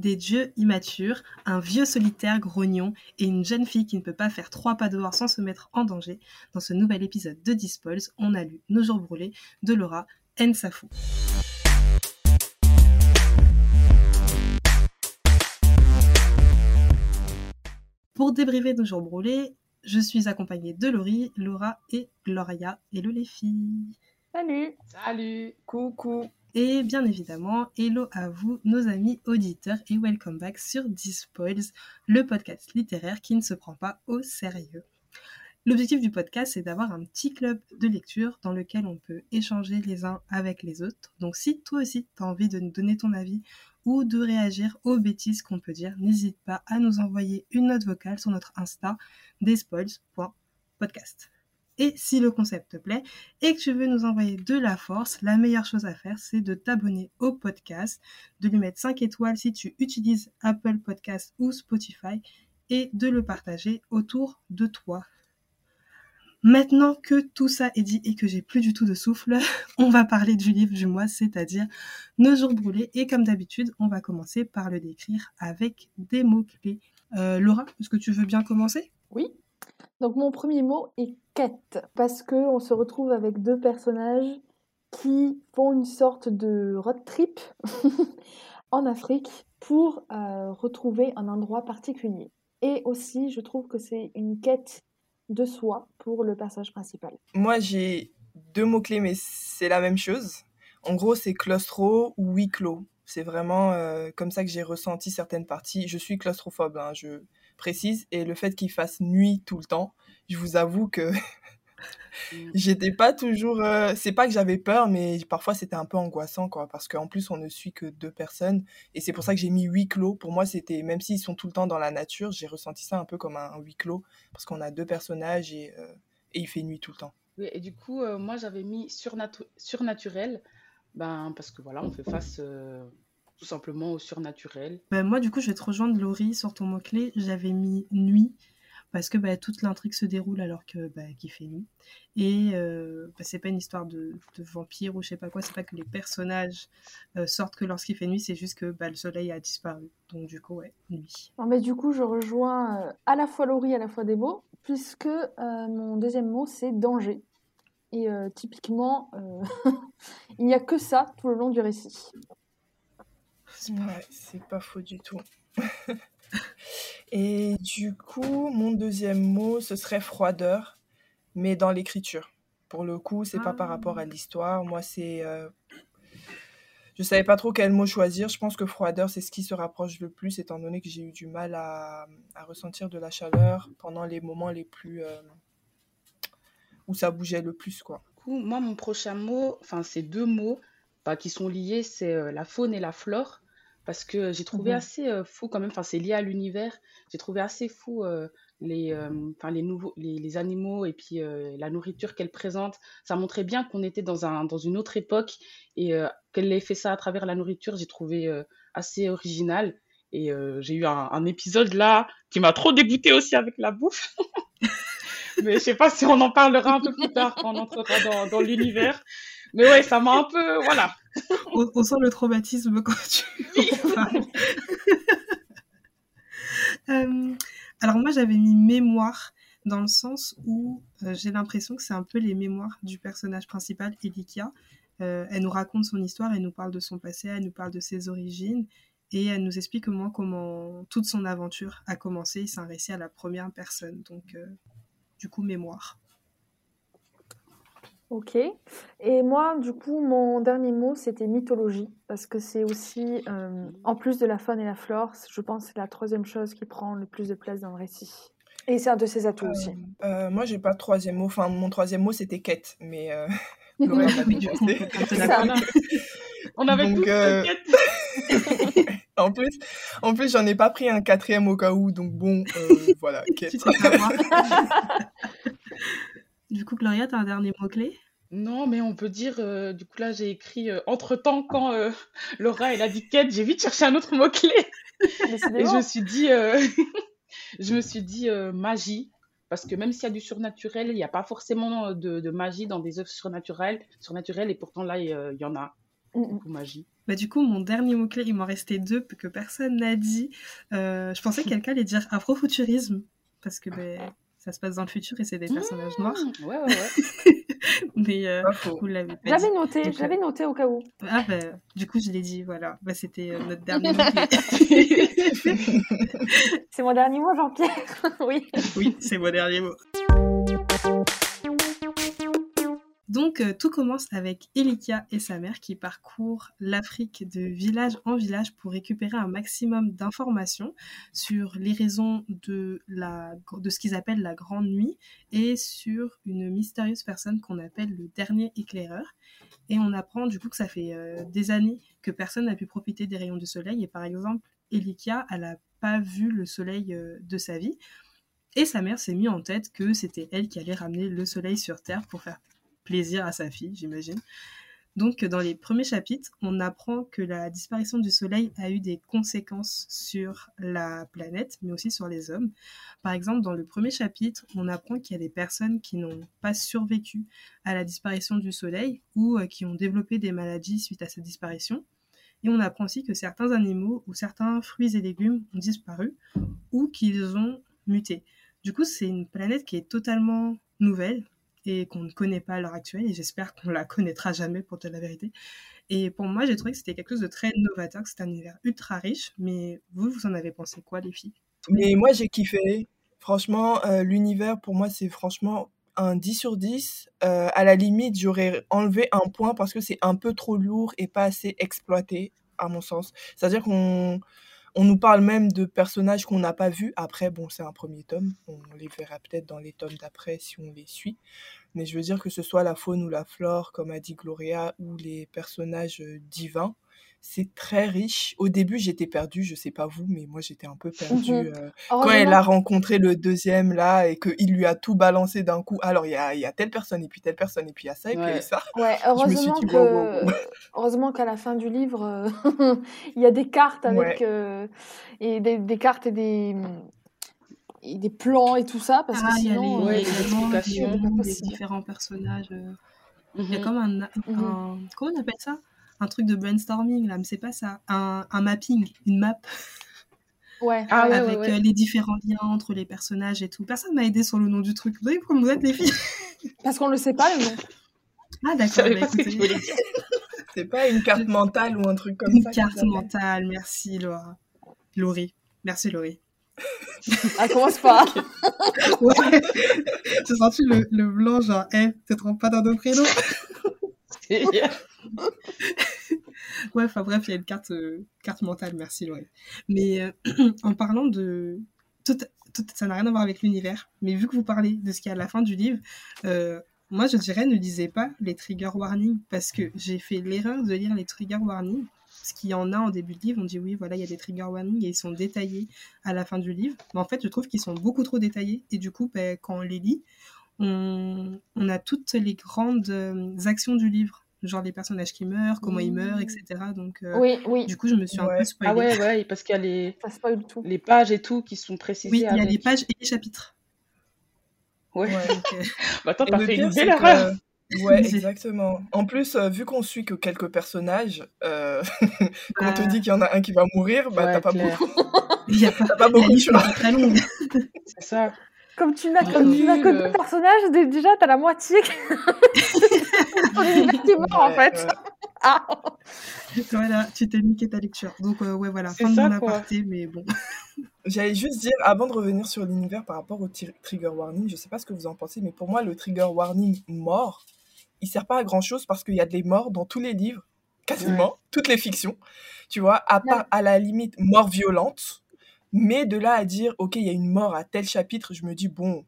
des dieux immatures, un vieux solitaire grognon et une jeune fille qui ne peut pas faire trois pas dehors sans se mettre en danger. Dans ce nouvel épisode de Dispoils, on a lu Nos jours brûlés de Laura Nsafou. Pour débriefer nos jours brûlés, je suis accompagnée de Laurie, Laura et Gloria. Hello les filles Salut Salut Coucou Et bien évidemment, hello à vous, nos amis auditeurs, et welcome back sur Dispoils, le podcast littéraire qui ne se prend pas au sérieux. L'objectif du podcast, c'est d'avoir un petit club de lecture dans lequel on peut échanger les uns avec les autres. Donc si toi aussi, tu as envie de nous donner ton avis ou de réagir aux bêtises qu'on peut dire, n'hésite pas à nous envoyer une note vocale sur notre Insta despoils.podcast. Et si le concept te plaît et que tu veux nous envoyer de la force, la meilleure chose à faire, c'est de t'abonner au podcast, de lui mettre 5 étoiles si tu utilises Apple Podcast ou Spotify et de le partager autour de toi. Maintenant que tout ça est dit et que j'ai plus du tout de souffle, on va parler du livre du mois, c'est-à-dire Nos jours brûlés. Et comme d'habitude, on va commencer par le décrire avec des mots-clés. Euh, Laura, est-ce que tu veux bien commencer? Oui. Donc mon premier mot est quête, parce que on se retrouve avec deux personnages qui font une sorte de road trip en Afrique pour euh, retrouver un endroit particulier. Et aussi, je trouve que c'est une quête de soi pour le personnage principal. Moi, j'ai deux mots-clés, mais c'est la même chose. En gros, c'est claustro ou huis clos. C'est vraiment euh, comme ça que j'ai ressenti certaines parties. Je suis claustrophobe, hein, précise. Et le fait qu'il fasse nuit tout le temps, je vous avoue que j'étais pas toujours. euh, c'est pas que j'avais peur, mais parfois c'était un peu angoissant, quoi. Parce qu'en plus, on ne suit que deux personnes. Et c'est pour ça que j'ai mis huis clos. Pour moi, c'était. Même s'ils sont tout le temps dans la nature, j'ai ressenti ça un peu comme un, huis clos. Parce qu'on a deux personnages et, euh, et il fait nuit tout le temps. Oui, et du coup, euh, moi j'avais mis surnatu- surnaturel, ben, parce que voilà, on fait face tout simplement au surnaturel. Ben, Moi, du coup, je vais te rejoindre, Laurie, sur ton mot-clé. J'avais mis nuit parce que bah, toute l'intrigue se déroule alors que bah, qu'il fait nuit. Et euh, bah, c'est pas une histoire de, de vampire ou je sais pas quoi, c'est pas que les personnages euh, sortent que lorsqu'il fait nuit, c'est juste que bah, le soleil a disparu. Donc du coup, ouais, nuit. Non, mais du coup, je rejoins euh, à la fois Laurie, à la fois Débo, puisque euh, mon deuxième mot, c'est danger. Et euh, typiquement, euh, il n'y a que ça tout le long du récit. C'est pas- Ouais, c'est pas faux du tout. Et du coup, mon deuxième mot, ce serait froideur, mais dans l'écriture. Pour le coup, c'est pas par Ah. rapport à l'histoire. Moi, c'est. euh, Je savais pas trop quel mot choisir. Je pense que froideur, c'est ce qui se rapproche le plus, étant donné que j'ai eu du mal à, à ressentir de la chaleur pendant les moments les plus. euh, où ça bougeait le plus, quoi. Du coup, moi, mon prochain mot, enfin, c'est deux mots bah, qui sont liés, c'est euh, la faune et la flore, parce que j'ai trouvé assez euh, fou quand même, enfin, c'est lié à l'univers, j'ai trouvé assez fou euh, les, euh, enfin, les, nouveaux, les, les animaux et puis euh, la nourriture qu'elle présente. Ça montrait bien qu'on était dans, un, dans une autre époque et euh, qu'elle ait fait ça à travers la nourriture, j'ai trouvé euh, assez original. Et euh, j'ai eu un, un épisode là qui m'a trop dégoûté aussi avec la bouffe. Mais je sais pas si on en parlera un peu plus tard quand on entrera dans, dans l'univers. Mais ouais, ça m'a un peu. Voilà. on, on sent le traumatisme quand tu parles. Euh, alors moi j'avais mis mémoire dans le sens où euh, j'ai l'impression que c'est un peu les mémoires du personnage principal, Elikia. Euh, elle nous raconte son histoire, elle nous parle de son passé, elle nous parle de ses origines et elle nous explique au moins comment toute son aventure a commencé. C'est un récit à la première personne, donc euh, du coup mémoire. Ok. Et moi, du coup, mon dernier mot, c'était mythologie, parce que c'est aussi, euh, en plus de la faune et la flore, je pense que c'est la troisième chose qui prend le plus de place dans le récit. Et c'est un de ses atouts aussi. Euh, moi, j'ai pas de troisième mot. Enfin, mon troisième mot, c'était quête, mais euh, l'a déjà On avait Donc, tous euh, t'inquiète. En plus, en plus, j'en ai pas pris un quatrième au cas où, donc bon, euh, voilà. quête. Tu. Du coup, Gloria, t'as un dernier mot-clé? Non, mais on peut dire. euh, du coup, là, j'ai écrit euh, entre-temps, quand euh, Laura elle a dit quête, j'ai vite cherché un autre mot-clé. Et je me suis dit, euh, je me suis dit euh, magie. Parce que même s'il y a du surnaturel, il n'y a pas forcément de, de magie dans des œuvres surnaturelles, surnaturelles et pourtant là, il y, euh, en a beaucoup magie. Bah, du coup, mon dernier mot-clé, il m'en restait deux que personne n'a dit. Euh, je pensais que quelqu'un allait dire afrofuturisme, parce que ben, ça se passe dans le futur et c'est des personnages noirs. Mmh, ouais, ouais, ouais. Mais euh, faux. vous l'avez pas. J'avais noté, j'avais noté au cas où. Ah ben, du coup, je l'ai dit, voilà. Bah, C'était euh, notre dernier mot-clé. C'est mon dernier mot, Jean-Pierre. oui. oui, c'est mon dernier mot. Donc, euh, tout commence avec Elika et sa mère qui parcourent l'Afrique de village en village pour récupérer un maximum d'informations sur les raisons de, ce qu'ils appellent la Grande Nuit et sur une mystérieuse personne qu'on appelle le dernier éclaireur. Et on apprend du coup que ça fait euh, des années que personne n'a pu profiter des rayons du soleil. Et par exemple, Elika, elle n'a pas vu le soleil euh, de sa vie. Et sa mère s'est mis en tête que c'était elle qui allait ramener le soleil sur Terre pour faire plaisir à sa fille, j'imagine. Donc, dans les premiers chapitres, on apprend que la disparition du Soleil a eu des conséquences sur la planète, mais aussi sur les hommes. Par exemple, dans le premier chapitre, on apprend qu'il y a des personnes qui n'ont pas survécu à la disparition du Soleil ou euh, qui ont développé des maladies suite à cette disparition. Et on apprend aussi que certains animaux ou certains fruits et légumes ont disparu ou qu'ils ont muté. Du coup, c'est une planète qui est totalement nouvelle et qu'on ne connaît pas à l'heure actuelle et j'espère qu'on la connaîtra jamais pour dire la vérité. Et pour moi, j'ai trouvé que c'était quelque chose de très novateur, que c'était un univers ultra riche, mais vous, vous en avez pensé quoi, les filles? Mais moi, j'ai kiffé. Franchement, euh, l'univers, pour moi, c'est franchement un 10 sur 10. Euh, à la limite, j'aurais enlevé un point parce que c'est un peu trop lourd et pas assez exploité, à mon sens. C'est-à-dire qu'on on nous parle même de personnages qu'on n'a pas vus. Après, bon, c'est un premier tome. On les verra peut-être dans les tomes d'après si on les suit. Mais je veux dire que ce soit la faune ou la flore, comme a dit Gloria, ou les personnages euh, divins, c'est très riche. Au début, j'étais perdue, je sais pas vous, mais moi j'étais un peu perdue. Mhm. euh, quand elle a rencontré le deuxième là et qu'il lui a tout balancé d'un coup. Alors il y a, il y a telle personne et puis telle personne et puis il y a ça et puis il y a ça. ouais, heureusement dit, wow, wow, que, wow. heureusement qu'à la fin du livre, euh, il y a des cartes avec Ouais. euh, et des, des cartes et des et des plans et tout ça parce que Ah, il y a sinon, les, Ouais, il y a des, explications. des différents personnages. Il y a Mhm. comme un, Mhm. un- Comment on appelle ça? Un truc de brainstorming, là, mais c'est pas ça. Un, un mapping, une map Ouais, Ah ouais. avec ouais, euh, ouais. les différents liens entre les personnages et tout. Personne m'a aidé sur le nom du truc. Vous savez comment vous êtes, les filles? Parce qu'on le sait pas le nom. Ah, d'accord, bah. C'est pas une carte mentale ou un truc comme Une ça qu'ils carte mentale, merci Laura. Laurie. Merci Laurie. Ah, commence pas. Ouais. J'ai senti le, le blanc, genre, eh, te trompes pas dans nos prénoms. Ouais, bref, il y a une carte, euh, carte mentale, merci Laurie. Mais euh, en parlant de... Tout, ça n'a rien à voir avec l'univers, mais vu que vous parlez de ce qu'il y a à la fin du livre, euh, moi je dirais ne lisez pas les trigger warnings, parce que j'ai fait l'erreur de lire les trigger warnings, parce qu'il y en a en début de livre, on dit oui, voilà, il y a des trigger warnings et ils sont détaillés à la fin du livre. Mais en fait, je trouve qu'ils sont beaucoup trop détaillés, et du coup, ben, quand on les lit, on, a toutes les grandes actions du livre, genre les personnages qui meurent, comment ils meurent, etc. Donc, euh, Oui, oui, du coup, je me suis un peu spoilée. Ah ouais, ouais, parce qu'il y a les, ça spoil tout. les pages et tout qui sont précisées oui, il y a avec. les pages et les chapitres. Ouais. Ouais. Donc, euh, Bah, attends, t'as fait pire, une belle erreur. que... Ouais, exactement. En plus, euh, vu qu'on suit que quelques personnages, euh, quand on te bah, dit qu'il y en a un qui va mourir, bah Ouais, t'as pas clair. beaucoup, il y a pas, t'as pas beaucoup de longue. C'est ça. Comme tu n'as Du comme tu n'as que deux personnages, dé- déjà t'as la moitié. Ton univers qui est mort en fait. ouais. Ah. voilà, tu t'es niqué ta lecture. Donc, euh, ouais, voilà, fin de mon aparté, mais bon. J'allais juste dire, avant de revenir sur l'univers par rapport au trigger warning, je sais pas ce que vous en pensez, mais pour moi, le trigger warning mort, il sert pas à grand chose parce qu'il y a des morts dans tous les livres, quasiment, toutes les fictions, tu vois, à part à la limite mort violente. Mais de là à dire, ok, il y a une mort à tel chapitre, je me dis, bon,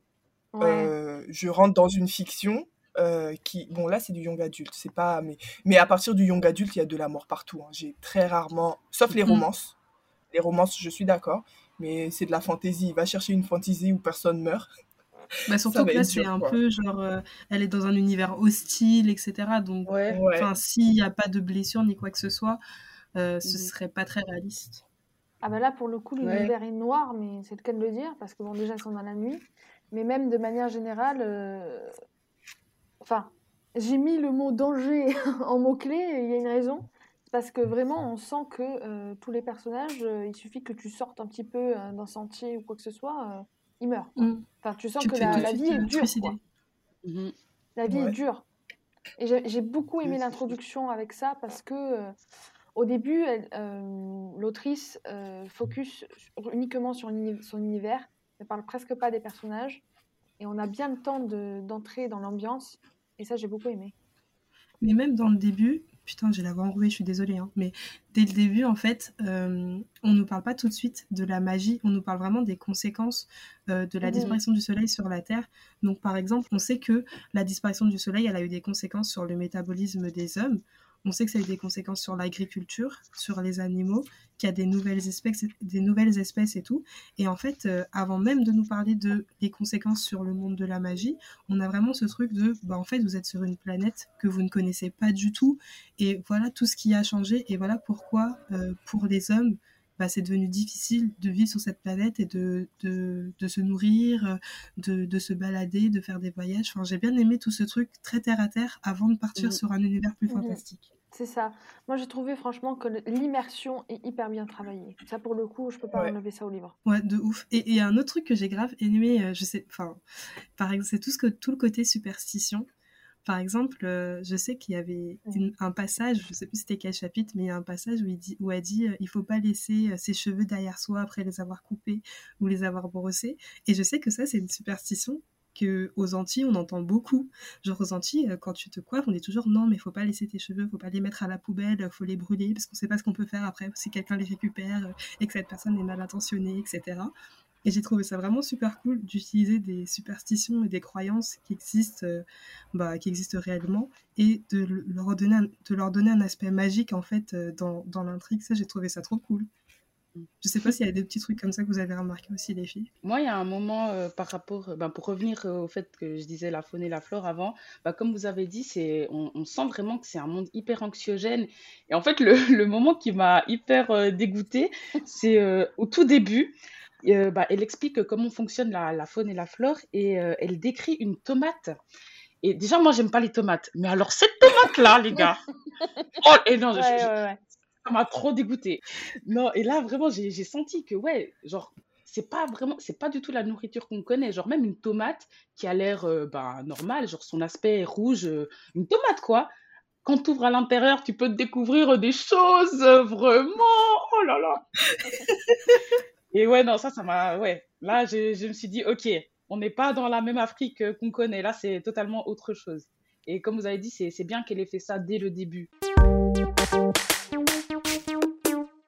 Ouais. euh, je rentre dans une fiction euh, qui, bon là c'est du young adulte, c'est pas, mais, mais à partir du young adulte, il y a de la mort partout. hein. J'ai très rarement, sauf les Mhm. romances, les romances, je suis d'accord, mais c'est de la fantaisie. Va chercher une fantaisie où personne meurt. Bah, surtout que là, c'est un quoi. peu genre, euh, elle est dans un univers hostile, etc. Donc, Ouais. S'il n'y a pas de blessure ni quoi que ce soit, euh, ce Mhm. serait pas très réaliste. Ah bah là pour le coup Ouais. l'univers est noir, mais c'est le cas de le dire parce que bon déjà ils sont dans la nuit, mais même de manière générale, euh, enfin j'ai mis le mot danger en mot clé, il y a une raison parce que vraiment, on sent que euh, tous les personnages, euh, il suffit que tu sortes un petit peu d'un sentier ou quoi que ce soit, euh, ils meurent. Mm. Enfin, tu sens Tu que la, vie est dure. Quoi. Mhm. La vie est Ouais. dure. Et j'ai beaucoup aimé c'est l'introduction avec ça parce que euh, au début, euh, l'autrice euh, focus uniquement sur son univers, ne parle presque pas des personnages, et on a bien le temps de- d'entrer dans l'ambiance. Et ça, j'ai beaucoup aimé. Mais même dans le début, putain, j'ai la voix enrouée, je suis désolée, hein, mais dès le début, en fait, euh, on nous parle pas tout de suite de la magie, on nous parle vraiment des conséquences euh, de la Mhm. disparition du soleil sur la Terre. Donc, par exemple, on sait que la disparition du soleil, elle a eu des conséquences sur le métabolisme des hommes. On sait que ça a eu des conséquences sur l'agriculture, sur les animaux, qu'il y a des nouvelles espèces, des nouvelles espèces et tout. Et en fait, euh, avant même de nous parler de conséquences sur le monde de la magie, on a vraiment ce truc de, bah en fait, vous êtes sur une planète que vous ne connaissez pas du tout, et voilà tout ce qui a changé, et voilà pourquoi, euh, pour les hommes, bah, c'est devenu difficile de vivre sur cette planète et de, de, de se nourrir, euh, de, de se balader, de faire des voyages. Enfin, j'ai bien aimé tout ce truc très terre à terre avant de partir Mhm. sur un univers plus fantastique. C'est ça. Moi, j'ai trouvé franchement que l'immersion est hyper bien travaillée. Ça, pour le coup, je peux pas Ouais. enlever ça au livre. Ouais, de ouf. Et a un autre truc que j'ai grave aimé, euh, je sais, enfin, par exemple, c'est tout ce que tout le côté superstition. Par exemple, euh, je sais qu'il y avait une- un passage, je sais plus c'était quel chapitre, mais il y a un passage où il dit, où elle dit, euh, il faut pas laisser euh, ses cheveux derrière soi après les avoir coupés ou les avoir brossés. Et je sais que ça, c'est une superstition que aux Antilles on entend beaucoup. Genre aux Antilles, quand tu te coiffes, on dit toujours non, mais faut pas laisser tes cheveux, faut pas les mettre à la poubelle, faut les brûler parce qu'on sait pas ce qu'on peut faire après si quelqu'un les récupère et que cette personne est mal intentionnée, etc. Et j'ai trouvé ça vraiment super cool d'utiliser des superstitions et des croyances qui existent, euh, bah, qui existent réellement et de le- leur donner un, de leur donner un aspect magique en fait euh, dans, dans l'intrigue. Ça, j'ai trouvé ça trop cool. Je sais pas s'il y a des petits trucs comme ça que vous avez remarqué aussi, les filles. Moi, il y a un moment euh, par rapport, ben, pour revenir au fait que je disais la faune et la flore avant, bah, comme vous avez dit, c'est, on, sent vraiment que c'est un monde hyper anxiogène. Et en fait, le, le moment qui m'a hyper euh, dégoûtée, c'est au tout début. Euh, bah, elle explique comment fonctionne la, la faune et la flore et euh, elle décrit une tomate. Et déjà, moi, j'aime pas les tomates. Mais alors, cette tomate-là, les gars. Oh, et non, je- Ouais, je- ouais, ouais. ça m'a trop dégoûté. Non, et là, vraiment, j'ai senti que, ouais, genre, c'est pas vraiment, c'est pas du tout la nourriture qu'on connaît. Genre, même une tomate qui a l'air euh, ben, normale, genre son aspect est rouge, euh, une tomate, quoi. Quand tu ouvres à l'intérieur, tu peux te découvrir des choses, vraiment. Oh là là. Et ouais, non, ça, ça m'a. Ouais, là, je, je me suis dit, ok, on n'est pas dans la même Afrique euh, qu'on connaît. Là, c'est totalement autre chose. Et comme vous avez dit, c'est bien qu'elle ait fait ça dès le début.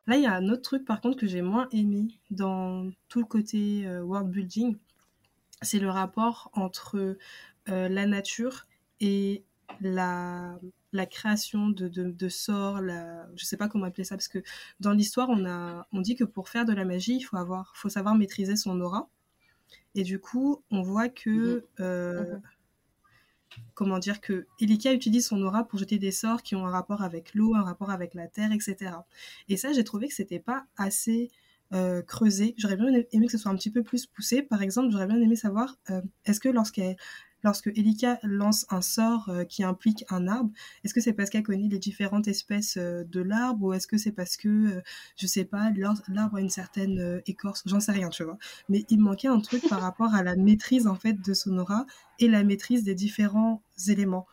Là, il y a un autre truc par contre que j'ai moins aimé dans tout le côté euh, world building, c'est le rapport entre euh, la nature et la, la création de, de, de sorts, la, je sais pas comment appeler ça, parce que dans l'histoire, on, a, on dit que pour faire de la magie, il faut, avoir, faut savoir maîtriser son aura. Et du coup, on voit que euh, Mhm. comment dire que Elika utilise son aura pour jeter des sorts qui ont un rapport avec l'eau, un rapport avec la terre, etc. Et ça, j'ai trouvé que c'était pas assez euh, creusé. J'aurais bien aimé que ce soit un petit peu plus poussé. Par exemple, j'aurais bien aimé savoir euh, est-ce que lorsqu'elle lorsque Elika lance un sort euh, qui implique un arbre, est-ce que c'est parce qu'elle connaît les différentes espèces euh, de l'arbre ou est-ce que c'est parce que, euh, je sais pas, l'ar- l'arbre a une certaine écorce J'en sais rien, tu vois. Mais il manquait un truc par rapport à la maîtrise en fait de son aura et la maîtrise des différents éléments.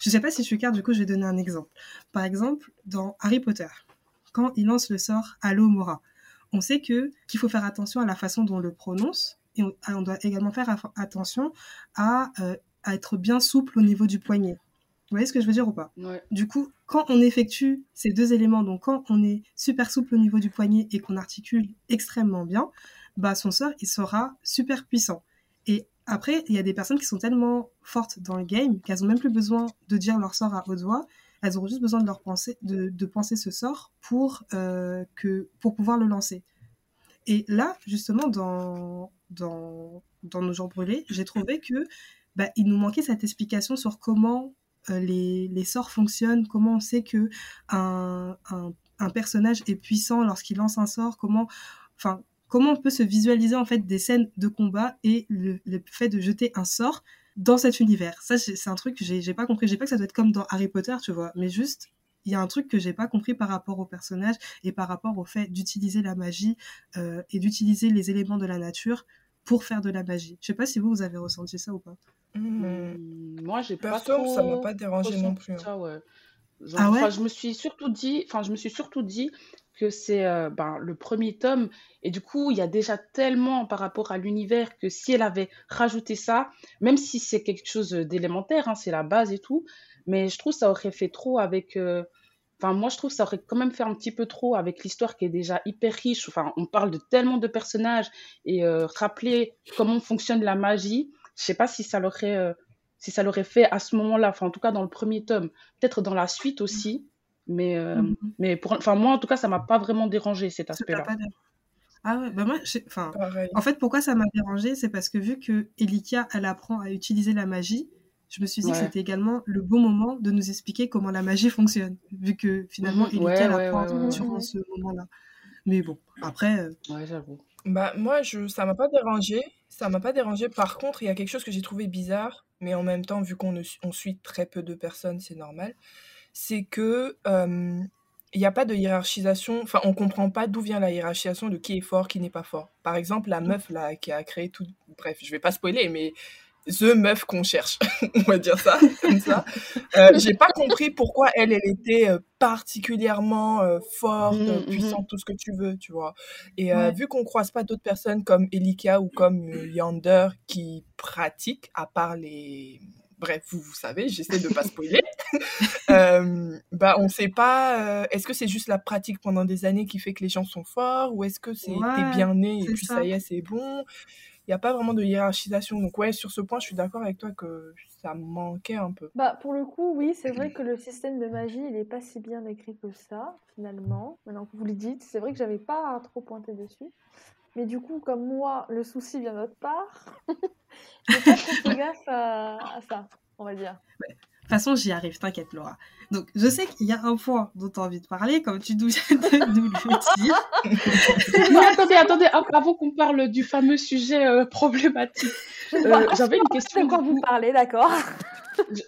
Je sais pas si je suis claire, du coup je vais donner un exemple. Par exemple, dans Harry Potter, quand il lance le sort Allo Mora, on sait que qu'il faut faire attention à la façon dont on le prononce et on, on doit également faire attention à, euh, à être bien souple au niveau du poignet. Vous voyez ce que je veux dire ou pas? Ouais. Du coup, quand on effectue ces deux éléments, donc quand on est super souple au niveau du poignet et qu'on articule extrêmement bien, bah son sort il sera super puissant. Et après, il y a des personnes qui sont tellement fortes dans le game qu'elles ont même plus besoin de dire leur sort à haute voix. Elles auront juste besoin de leur penser, de, de penser ce sort pour euh, que pour pouvoir le lancer. Et là, justement, dans dans dans nos jours brûlés, j'ai trouvé que bah, il nous manquait cette explication sur comment euh, les, les sorts fonctionnent, comment on sait que un, un, un personnage est puissant lorsqu'il lance un sort, comment, enfin, comment on peut se visualiser en fait des scènes de combat et le, le fait de jeter un sort dans cet univers. Ça, c'est un truc que j'ai pas compris. J'ai pas que ça doit être comme dans Harry Potter, tu vois, mais juste il y a un truc que j'ai pas compris par rapport au personnage et par rapport au fait d'utiliser la magie euh, et d'utiliser les éléments de la nature pour faire de la magie. Je sais pas si vous, vous avez ressenti ça ou pas. Mmh. Moi, j'ai pas trop ça m'a pas dérangé non plus. hein. ça, ouais. Genre, Ah enfin, ouais je me suis surtout dit, enfin, je me suis surtout dit que c'est euh, ben, le premier tome et du coup, il y a déjà tellement par rapport à l'univers que si elle avait rajouté ça, même si c'est quelque chose d'élémentaire, hein, c'est la base et tout, mais je trouve que ça aurait fait trop avec. euh, Enfin, moi, je trouve que ça aurait quand même fait un petit peu trop avec l'histoire qui est déjà hyper riche. Enfin, on parle de tellement de personnages et euh, rappeler comment fonctionne la magie. Je sais pas si ça l'aurait euh, si ça l'aurait fait à ce moment-là. Enfin, en tout cas, dans le premier tome. Peut-être dans la suite aussi. Mais, euh, Mhm. mais pour, enfin, moi, en tout cas, ça m'a pas vraiment dérangé cet aspect-là. Ah ouais, bah moi, enfin, en fait, pourquoi ça m'a dérangé, c'est parce que vu que Elika, elle apprend à utiliser la magie, je me suis dit que c'était également le bon moment de nous expliquer comment la magie fonctionne, vu que finalement Mhm. Elika Ouais, ouais, l'apprend ouais, ouais, ouais. durant ce moment-là. Mais bon, après, euh, Ouais, j'avoue. Bah, moi, je, ça m'a pas dérangé. Ça m'a pas dérangé. Par contre, il y a quelque chose que j'ai trouvé bizarre, mais en même temps, vu qu'on ne su- on suit très peu de personnes, c'est normal. C'est que euh, il n'y a pas de hiérarchisation. Enfin, on comprend pas d'où vient la hiérarchisation de qui est fort, qui n'est pas fort. Par exemple, la meuf là qui a créé tout. Bref, je vais pas spoiler, mais the meuf qu'on cherche, on va dire ça comme ça. Euh, j'ai pas compris pourquoi elle, elle était euh, particulièrement euh, forte, euh, mhm. puissante, tout ce que tu veux, tu vois. Et euh, Ouais. vu qu'on croise pas d'autres personnes comme Elika ou comme Yander qui pratiquent, à part les... Bref, vous, vous savez, j'essaie de pas spoiler. Euh, bah, on sait pas... euh, est-ce que c'est juste la pratique pendant des années qui fait que les gens sont forts ou est-ce que c'est t'es bien né et puis ça ça. y est, c'est bon? N'y a pas vraiment de hiérarchisation. Donc ouais, sur ce point, je suis d'accord avec toi que ça manquait un peu. Bah, pour le coup, oui, c'est vrai que le système de magie, il est pas si bien écrit que ça, finalement. Maintenant que vous le dites, c'est vrai que j'avais pas trop pointé dessus. Mais du coup, comme moi, le souci vient d'autre part, j'ai pas trop fait gaffe à, à ça, on va dire. Toute façon, j'y arrive, t'inquiète, Laura. Donc, je sais qu'il y a un point dont tu as envie de parler, comme tu nous de nous le dire. Mais attendez, attendez, av- avant qu'on parle du fameux sujet euh, problématique, Je euh, j'avais une de question. quoi du vous parlez, d'accord?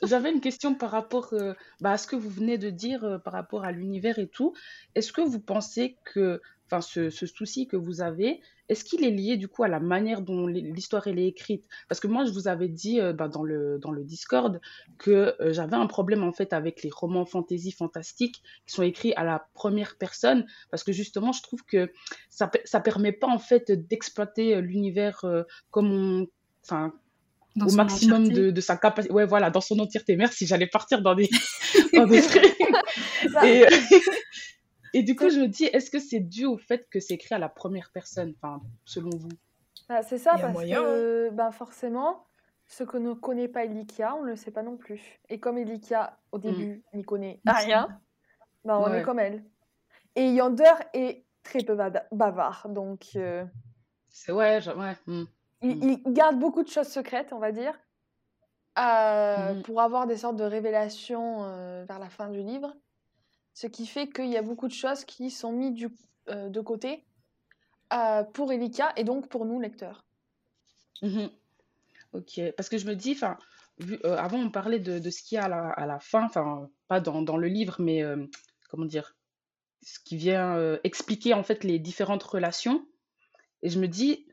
J'avais une question par rapport euh, bah, à ce que vous venez de dire euh, par rapport à l'univers et tout. Est-ce que vous pensez que, enfin, ce, ce souci que vous avez, est-ce qu'il est lié du coup à la manière dont l'histoire elle est écrite? Parce que moi, je vous avais dit euh, bah, dans le, dans le Discord que euh, j'avais un problème en fait avec les romans fantasy fantastiques qui sont écrits à la première personne, parce que justement, je trouve que ça, ça permet pas en fait d'exploiter euh, l'univers euh, comme on, enfin, Dans au maximum entièreté. de, de sa capacité. Ouais, voilà, dans son entièreté. Merci, j'allais partir dans des, dans des trucs. Bah, Et, et du coup, je me dis, est-ce que c'est dû au fait que c'est écrit à la première personne, enfin, selon vous? bah, c'est ça, parce moyen, hein. que ben, forcément, ce que ne connaît pas Elikia, on ne le sait pas non plus. Et comme Elikia, au début, n'y connaît rien, ben, on Ouais. est comme elle. Et Yander est très peu bavard, donc euh, C'est ouais, je- ouais. hmm. il, Mm. il garde beaucoup de choses secrètes, on va dire, euh, Mhm. pour avoir des sortes de révélations euh, vers la fin du livre. Ce qui fait qu'il y a beaucoup de choses qui sont mises du, euh, de côté euh, pour Elika et donc pour nous, lecteurs. Mhm. Ok, parce que je me dis, enfin, euh, avant on parlait de, de ce qu'il y a à la, à la fin, pas dans, dans le livre, mais comment dire, ce qui vient expliquer en fait les différentes relations. Et je me dis,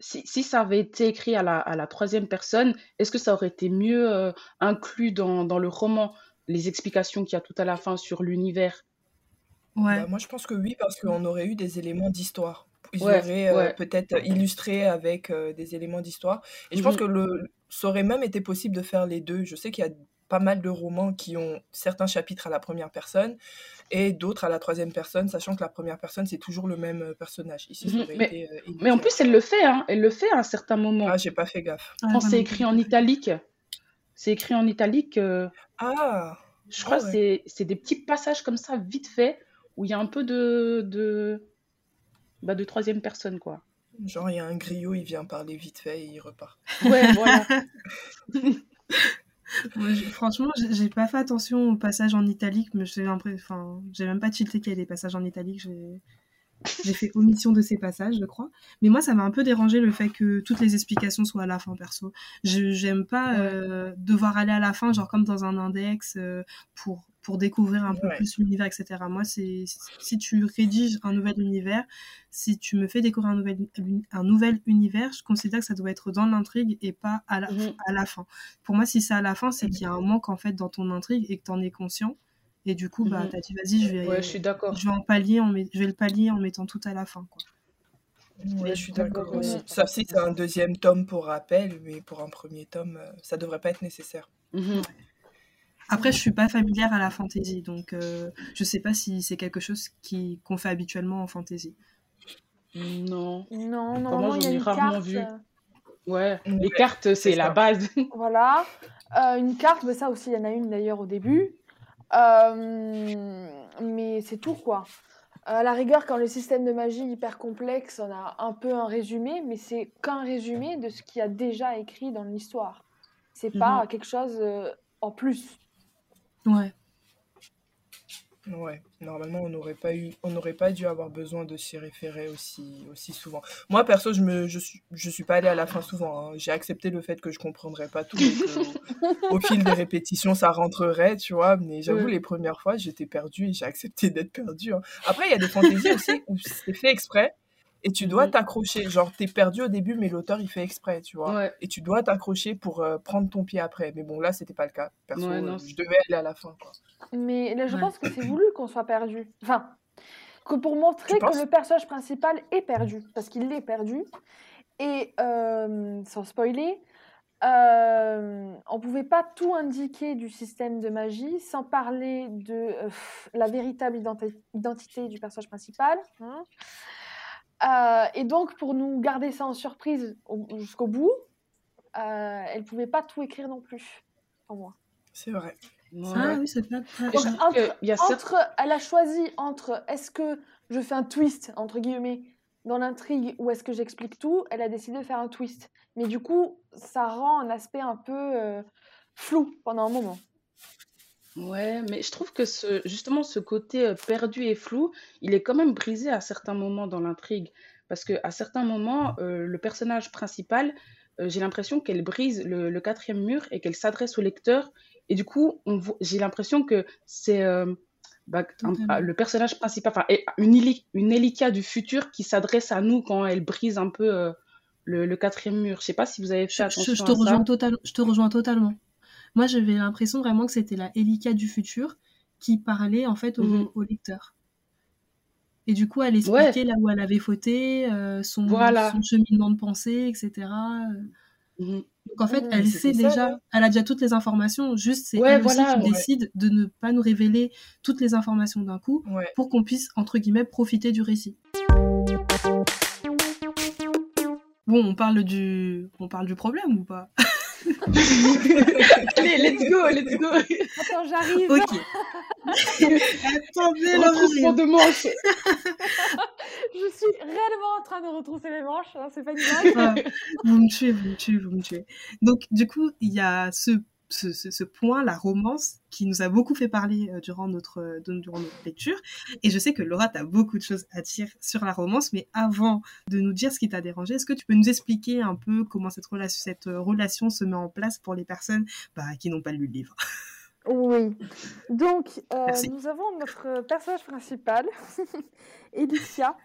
si, si ça avait été écrit à la, à la troisième personne, est-ce que ça aurait été mieux inclus dans, dans le roman, les explications qu'il y a tout à la fin sur l'univers? Ouais. Bah, moi, je pense que oui, parce qu'on aurait eu des éléments d'histoire. Ils Ouais, auraient euh, ouais. peut-être illustré avec euh, des éléments d'histoire. Et je pense Mhm. que le, ça aurait même été possible de faire les deux. Je sais qu'il y a pas mal de romans qui ont certains chapitres à la première personne et d'autres à la troisième personne, sachant que la première personne, c'est toujours le même euh, personnage. Ici, ça Mhm. Mais, été euh, mais en plus, elle le fait, hein, elle le fait à un certain moment. Ah, j'ai pas fait gaffe. Ouais, Quand c'est écrit en italique, c'est écrit en italique. euh, Ah, Je ah crois que ouais. c'est c'est des petits passages comme ça, vite fait, où il y a un peu de, de, bah, de troisième personne, quoi. Genre, il y a un griot, il vient parler vite fait et il repart. Ouais, voilà. Moi, je- franchement, j'ai pas fait attention au passage en italique, mais j'ai l'impression, enfin, j'ai même pas tilté qu'il y a des passages en italique. J'ai fait omission de ces passages, je crois. Mais moi, ça m'a un peu dérangé le fait que toutes les explications soient à la fin, perso. Je j'aime pas euh, devoir aller à la fin, genre comme dans un index, euh, pour pour découvrir un peu Ouais. plus l'univers, etc. Moi, c'est si tu rédiges un nouvel univers, si tu me fais découvrir un nouvel, un nouvel univers, je considère que ça doit être dans l'intrigue et pas à la, Mhm. à la fin. Pour moi, si c'est à la fin, c'est qu'il y a un manque en fait dans ton intrigue et que tu en es conscient. Et du coup, bah, Mhm. t'as dit, vas-y, je vais, Ouais, je suis d'accord. je vais en pallier, en met- je vais le pallier en mettant tout à la fin. Quoi. Ouais, je suis d'accord aussi. aussi. Sauf si c'est un deuxième tome pour rappel, mais pour un premier tome, euh, ça devrait pas être nécessaire. Mhm. Après, je suis pas familière à la fantasy, donc euh, je sais pas si c'est quelque chose qui qu'on fait habituellement en fantasy. Non. Non, il y j'en a ai rarement carte. vu. Ouais, Ouais, les cartes, c'est c'est la ça. base. Voilà. Euh, une carte, mais ça aussi, il y en a une d'ailleurs au début. Euh, mais c'est tout, quoi. À la rigueur, quand le système de magie est hyper complexe, on a un peu un résumé, mais c'est qu'un résumé de ce qu'il y a déjà écrit dans l'histoire. C'est pas quelque chose euh, en plus. Ouais. Ouais, normalement, on n'aurait pas eu, on n'aurait pas dû avoir besoin de s'y référer aussi, aussi souvent. Moi, perso, je me, je suis, je suis pas allée à la fin souvent. hein. J'ai accepté le fait que je comprendrais pas tout et que, au fil des répétitions, ça rentrerait, tu vois. Mais j'avoue, Ouais. les premières fois, j'étais perdue et j'ai accepté d'être perdue. hein. Après, il y a des fantaisies aussi où c'est fait exprès et tu dois Mhm. t'accrocher. Genre, t'es perdu au début, mais l'auteur, il fait exprès, tu vois. Ouais. Et tu dois t'accrocher pour euh, prendre ton pied après. Mais bon, là, c'était pas le cas. Perso, Ouais, non, euh, c'est- je devais aller à la fin, quoi. Mais là, je Ouais. pense que c'est voulu qu'on soit perdu. Enfin, que pour montrer Tu que penses? le personnage principal est perdu, parce qu'il est perdu. Et euh, sans spoiler, euh, on pouvait pas tout indiquer du système de magie sans parler de euh, la véritable identi- identité du personnage principal. hein? Euh, et donc, pour nous garder ça en surprise au- jusqu'au bout, euh, elle pouvait pas tout écrire non plus, pour moi. C'est vrai. Ouais. Ah oui, c'est pas. entre, elle a choisi entre est-ce que je fais un twist, entre guillemets, dans l'intrigue ou est-ce que j'explique tout, elle a décidé de faire un twist. Mais du coup, ça rend un aspect un peu euh, flou pendant un moment. Ouais, mais je trouve que ce, justement ce côté euh, perdu et flou, il est quand même brisé à certains moments dans l'intrigue. Parce que à certains moments, euh, le personnage principal, euh, j'ai l'impression qu'elle brise le, le quatrième mur et qu'elle s'adresse au lecteur. Et du coup, on j'ai l'impression que c'est euh, bah, un- Totalement. ah, le personnage principal, enfin, et une, Ili- une Elika du futur qui s'adresse à nous quand elle brise un peu euh, le, le quatrième mur. Je sais pas si vous avez fait Je, attention je- je te à ça. total, je te rejoins totalement. Moi, j'avais l'impression vraiment que c'était la Elika du futur qui parlait en fait au, Mhm. au lecteur. Et du coup, elle expliquait là où elle avait fauté, euh, son, Voilà. son cheminement de pensée, etc. Mhm. Donc en fait, elle sait ça, déjà, ouais. elle a déjà toutes les informations, juste c'est Ouais, elle aussi qui décide de ne pas nous révéler toutes les informations d'un coup pour qu'on puisse, entre guillemets, profiter du récit. Bon, on parle du, on parle du problème ou pas? Allez, let's go, let's go. Attends, j'arrive Ok. Attendez, Retroussement Laureline. de manches. Je suis réellement en train de retrousser mes manches, hein, c'est pas une blague. Ah, vous me tuez, vous me tuez, vous me tuez. Donc, du coup, il y a ce, ce, ce, ce point, la romance, qui nous a beaucoup fait parler euh, durant, notre, euh, durant notre lecture. Et je sais que Laura, tu as beaucoup de choses à dire sur la romance, mais avant de nous dire ce qui t'a dérangé, est-ce que tu peux nous expliquer un peu comment cette euh, relation se met en place pour les personnes bah, qui n'ont pas lu le livre? Oui. Donc, euh, nous avons notre personnage principal, Elicia,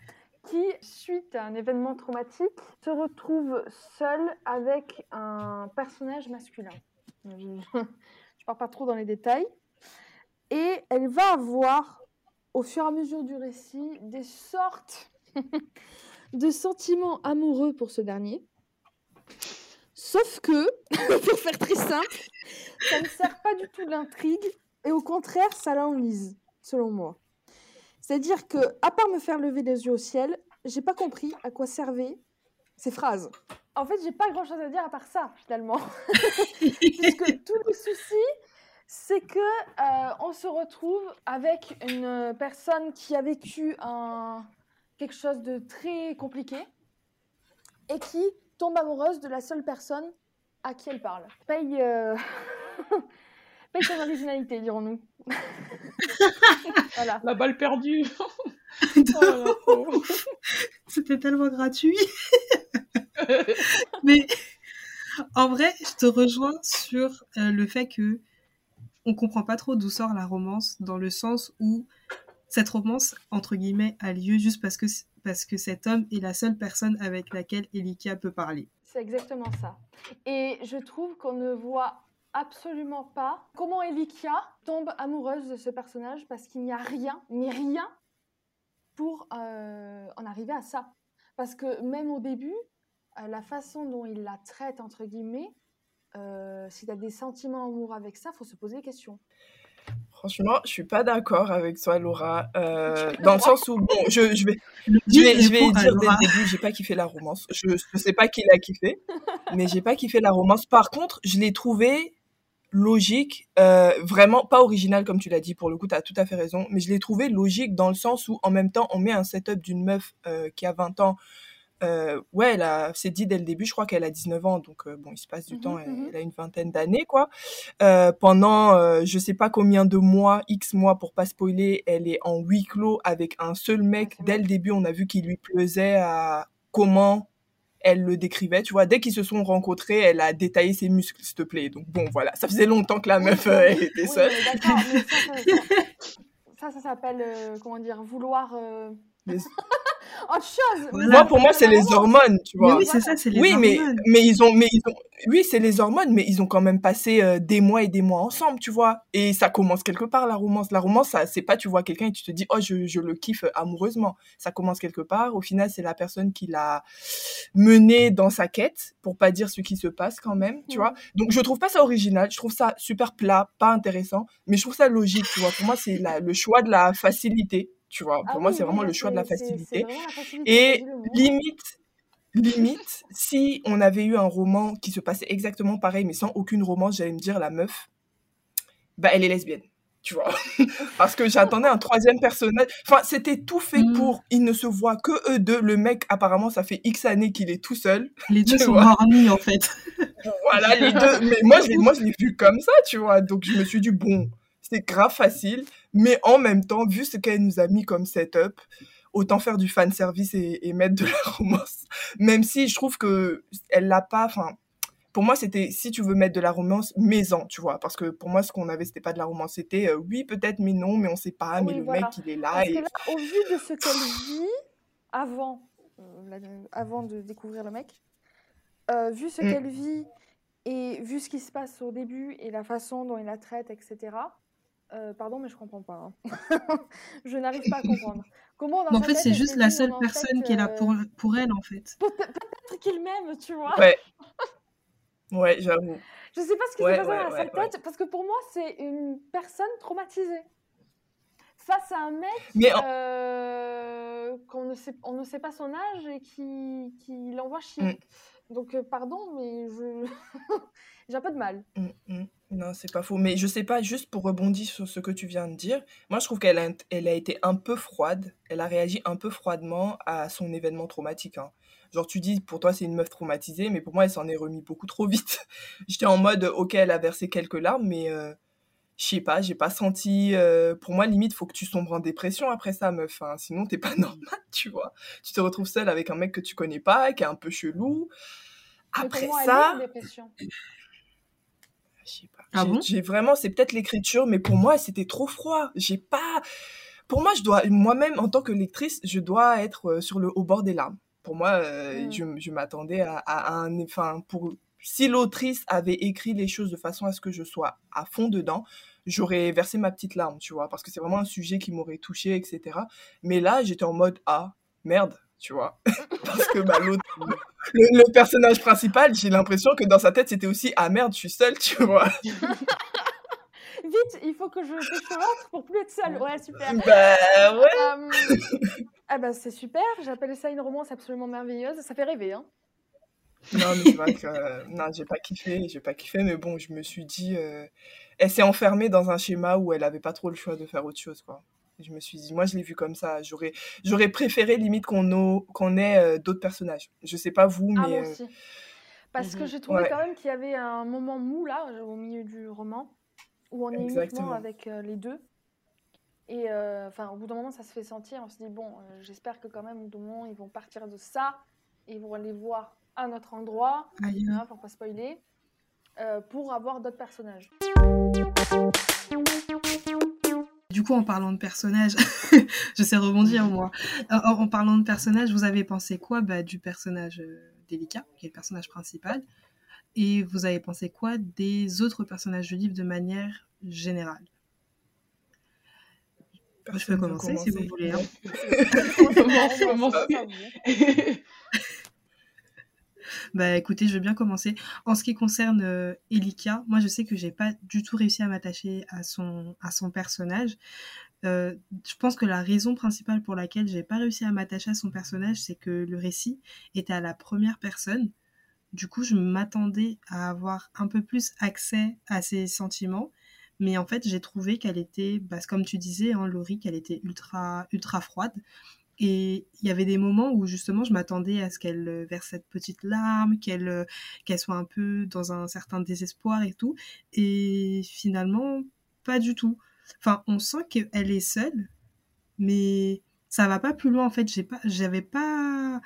qui, suite à un événement traumatique, se retrouve seule avec un personnage masculin. Je ne pars pas trop dans les détails. Et elle va avoir, au fur et à mesure du récit, des sortes de sentiments amoureux pour ce dernier. Sauf que, pour faire très simple, ça ne sert pas du tout l'intrigue et au contraire, ça l'enlise, selon moi. C'est-à-dire que, à part me faire lever les yeux au ciel, j'ai pas compris à quoi servaient ces phrases. En fait, j'ai pas grand-chose à dire à part ça, finalement. Puisque tout le souci, c'est que euh, on se retrouve avec une personne qui a vécu un... quelque chose de très compliqué et qui tombe amoureuse de la seule personne à qui elle parle. Paye, euh... Paye son originalité, dirons-nous. voilà. La balle perdue. C'était tellement gratuit. Mais en vrai, je te rejoins sur euh, le fait que on comprend pas trop d'où sort la romance, dans le sens où cette romance, entre guillemets, a lieu juste parce que, parce que cet homme est la seule personne avec laquelle Elikia peut parler. C'est exactement ça. Et je trouve qu'on ne voit absolument pas comment Elikia tombe amoureuse de ce personnage parce qu'il n'y a rien, mais rien, pour euh, en arriver à ça. Parce que même au début, euh, la façon dont il la traite, entre guillemets, euh, si tu as des sentiments amoureux avec ça, faut se poser des questions. Franchement, je suis pas d'accord avec toi, Laura, euh, dans le sens où bon, je, je vais, je vais, je vais dire dès le début, j'ai pas kiffé la romance. Je, je sais pas qui l'a kiffé, mais j'ai pas kiffé la romance. Par contre, je l'ai trouvé logique, euh, vraiment pas original comme tu l'as dit. Pour le coup, tu as tout à fait raison, mais je l'ai trouvé logique dans le sens où en même temps, on met un setup d'une meuf euh, qui a 20 ans euh, ouais, elle a, c'est dit dès le début, je crois qu'elle a 19 ans, donc euh, bon, il se passe du Mhm, temps, elle, mhm. elle a une vingtaine d'années, quoi. Euh, pendant, euh, je sais pas combien de mois, X mois, pour pas spoiler, elle est en huis clos avec un seul mec. c'est Dès le début, on a vu qu'il lui plaisait à comment elle le décrivait, tu vois. Dès qu'ils se sont rencontrés, elle a détaillé ses muscles, s'il te plaît. Donc bon, voilà, ça faisait longtemps que la Oui, meuf, oui, elle était oui, seule. d'accord, mais ça, ça, ça, ça, s'appelle, comment dire, vouloir autre chose. mais Voilà. ça Moi, pour moi, c'est les hormones, tu Mais vois. oui, c'est ça, c'est les Oui, mais, hormones. mais ils ont, mais ils ont, oui, c'est les hormones, mais ils ont quand même passé euh, des mois et des mois ensemble, tu vois. Et ça commence quelque part, la romance. La romance, ça, c'est pas, tu vois quelqu'un et tu te dis, oh, je, je le kiffe amoureusement. Ça commence quelque part. Au final, c'est la personne qui l'a mené dans sa quête, pour pas dire ce qui se passe quand même, tu vois. Donc, je trouve pas ça original. Je trouve ça super plat, pas intéressant, mais je trouve ça logique, tu vois. Pour moi, c'est la- le choix de la facilité, tu vois? Ah Pour moi, oui, c'est oui, vraiment le choix de la facilité. vraiment la facilité. Et mot. limite, limite, si on avait eu un roman qui se passait exactement pareil, mais sans aucune romance, j'allais me dire la meuf, bah elle est lesbienne, tu vois? Parce que j'attendais un troisième personnage. Enfin, c'était tout fait Mm. pour. Ils ne se voient que eux deux. Le mec, apparemment, ça fait X années qu'il est tout seul. Les deux sont horny, en fait. Voilà, les deux. Mais moi, je l'ai, moi, je l'ai vu comme ça, tu vois? Donc, je me suis dit, bon, c'est grave facile. Mais en même temps, vu ce qu'elle nous a mis comme setup, autant faire du fan service et, et mettre de la romance. Même si je trouve que elle l'a pas, enfin, pour moi, c'était, si tu veux mettre de la romance, mets-en, tu vois. Parce que pour moi, ce qu'on avait, c'était pas de la romance. C'était, euh, oui, peut-être, mais non, mais on sait pas, mais le voilà. mec, il est là. Parce que Et... là, au vu de ce qu'elle vit avant, euh, avant de découvrir le mec, euh, vu ce Mm. qu'elle vit et vu ce qui se passe au début et la façon dont il la traite, etc. euh, pardon, mais je comprends pas. hein. je n'arrive pas à comprendre. Comment en fait, c'est juste la seule personne fait, qui est là euh, pour, pour elle, en fait. peut- Peut-être qu'il m'aime, tu vois. Ouais. Ouais, j'avoue. Je sais pas ce qui Ouais, s'est passé ouais, dans sa ouais, ouais. tête, parce que pour moi, c'est une personne traumatisée. Face à un mec Mais en- euh, qu'on ne sait, on ne sait pas son âge et qui, qui l'envoie chier. Mm. Donc, pardon, mais je... j'ai un peu de mal. Mm, mm. Non, c'est pas faux. Mais je sais pas, juste pour rebondir sur ce que tu viens de dire, moi je trouve qu'elle a, elle a été un peu froide. Elle a réagi un peu froidement à son événement traumatique. hein. Genre, tu dis, pour toi, c'est une meuf traumatisée, mais pour moi, elle s'en est remis beaucoup trop vite. J'étais en mode, ok, elle a versé quelques larmes, mais euh, je sais pas, j'ai pas senti. euh, pour moi, limite, faut que tu sombres en dépression après ça, meuf. hein. Sinon, t'es pas normal, tu vois. Tu te retrouves seule avec un mec que tu connais pas, qui est un peu chelou. Après moi, ça. elle est en dépression. Je sais pas. Ah J'ai- bon? J'ai vraiment, c'est peut-être l'écriture, mais pour moi, c'était trop froid. J'ai pas. Pour moi, je dois, moi-même, en tant que lectrice, je dois être euh, sur le au bord des larmes. Pour moi, euh, Mm. je, je m'attendais à, à un, enfin, pour si l'autrice avait écrit les choses de façon à ce que je sois à fond dedans, j'aurais versé ma petite larme, tu vois, parce que c'est vraiment un sujet qui m'aurait touché, etc. Mais là, j'étais en mode ah merde, tu vois, parce que bah, l'autre, le, le personnage principal, j'ai l'impression que dans sa tête, c'était aussi ah merde, je suis seule, tu vois. Vite, il faut que je l'autre pour plus être seule. Ouais, super. Bah ouais. Euh, ah bah, c'est super, j'appelle ça une romance absolument merveilleuse. Ça fait rêver, hein. Non, mais c'est vrai que euh, non, j'ai pas kiffé, j'ai pas kiffé, mais bon, je me suis dit, euh, elle s'est enfermée dans un schéma où elle avait pas trop le choix de faire autre chose, quoi. Et je me suis dit, moi, je l'ai vu comme ça. J'aurais, j'aurais préféré limite qu'on ait euh, d'autres personnages. Je sais pas vous, Ah, mais moi euh, aussi. Parce que Mhm. j'ai trouvé Ouais. quand même qu'il y avait un moment mou là, au milieu du roman, où on est uniquement Exactement. avec euh, les deux. Et enfin, au bout d'un moment, ça se fait sentir. On se dit, bon, j'espère que quand même, au bout d'un moment, ils vont partir de ça, et ils vont aller voir à un autre endroit, Aïe. hein, pour pas spoiler, euh, pour avoir d'autres personnages. Du coup, en parlant de personnages, je sais rebondir moi. En, en, parlant de personnages, vous avez pensé quoi bah, du personnage euh, délicat, qui est le personnage principal, et vous avez pensé quoi des autres personnages du livre de manière générale? Je peux commencer, si vous voulez. Hein. Bah écoutez, je veux bien commencer. En ce qui concerne euh, Elika, moi je sais que j'ai pas du tout réussi à m'attacher à son, à son personnage. Euh, je pense que la raison principale pour laquelle j'ai pas réussi à m'attacher à son personnage, c'est que le récit était à la première personne. Du coup, je m'attendais à avoir un peu plus accès à ses sentiments. Mais en fait, j'ai trouvé qu'elle était, bah, comme tu disais, hein, Laurie, qu'elle était ultra, ultra froide. Et il y avait des moments où justement je m'attendais à ce qu'elle euh, verse cette petite larme, qu'elle euh, qu'elle soit un peu dans un certain désespoir et tout. Et finalement, pas du tout. Enfin, on sent qu'elle est seule, mais ça va pas plus loin en fait. Pas, j'avais pas,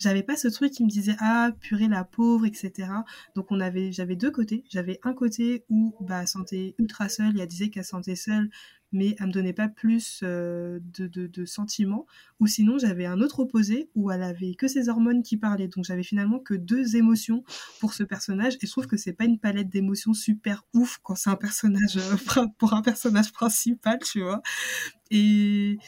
j'avais pas ce truc qui me disait ah purée la pauvre etc. Donc on avait, j'avais deux côtés. J'avais un côté où bah elle sentait ultra seule. Elle disait qu'elle sentait seule mais elle me donnait pas plus euh, de, sentiments. Ou sinon, j'avais un autre opposé où elle avait que ses hormones qui parlaient. Donc j'avais finalement que deux émotions pour ce personnage. Et je trouve que c'est pas une palette d'émotions super ouf quand c'est un personnage euh, pour un personnage principal, tu vois. Et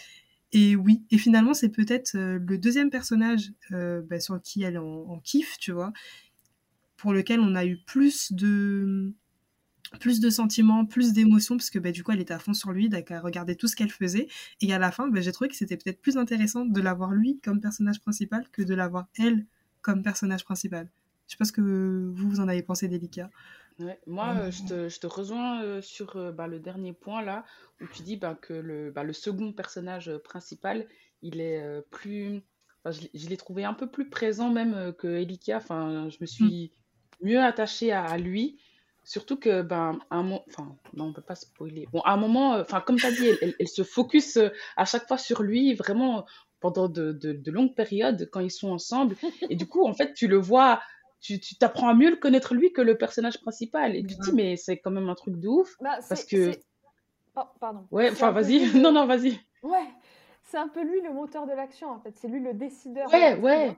et oui, et finalement c'est peut-être euh, le deuxième personnage bah, sur qui elle en, en kiffe, tu vois, pour lequel on a eu plus de plus de sentiments, plus d'émotions, parce que bah, du coup, elle était à fond sur lui, donc elle regardait tout ce qu'elle faisait. Et à la fin, bah, j'ai trouvé que c'était peut-être plus intéressant de l'avoir lui comme personnage principal que de l'avoir elle comme personnage principal. Je sais pas ce que vous, vous en avez pensé, Délicat. moi, euh, je, te, je, te, rejoins euh, sur euh, bah, le dernier point là, où tu dis bah, que le, bah, le, second personnage principal, il est plus. je, l'ai trouvé un peu plus présent même que Elika. Enfin, je me suis mm. mieux attachée à lui. Surtout que, ben, un moment, enfin, non, on peut pas spoiler. Bon, à un moment, euh, enfin, comme tu as dit, elle, se focus euh, à chaque fois sur lui, vraiment pendant de, de, longues périodes quand ils sont ensemble. Et du coup, en fait, tu le vois, tu t'apprends à mieux le connaître lui que le personnage principal. Et tu te dis, mais c'est quand même un truc de ouf. Bah, parce que. Oh, pardon. Ouais, enfin, vas-y. non, non, vas-y. Ouais, c'est un peu lui le moteur de l'action, en fait. C'est lui le décideur. Ouais, ouais.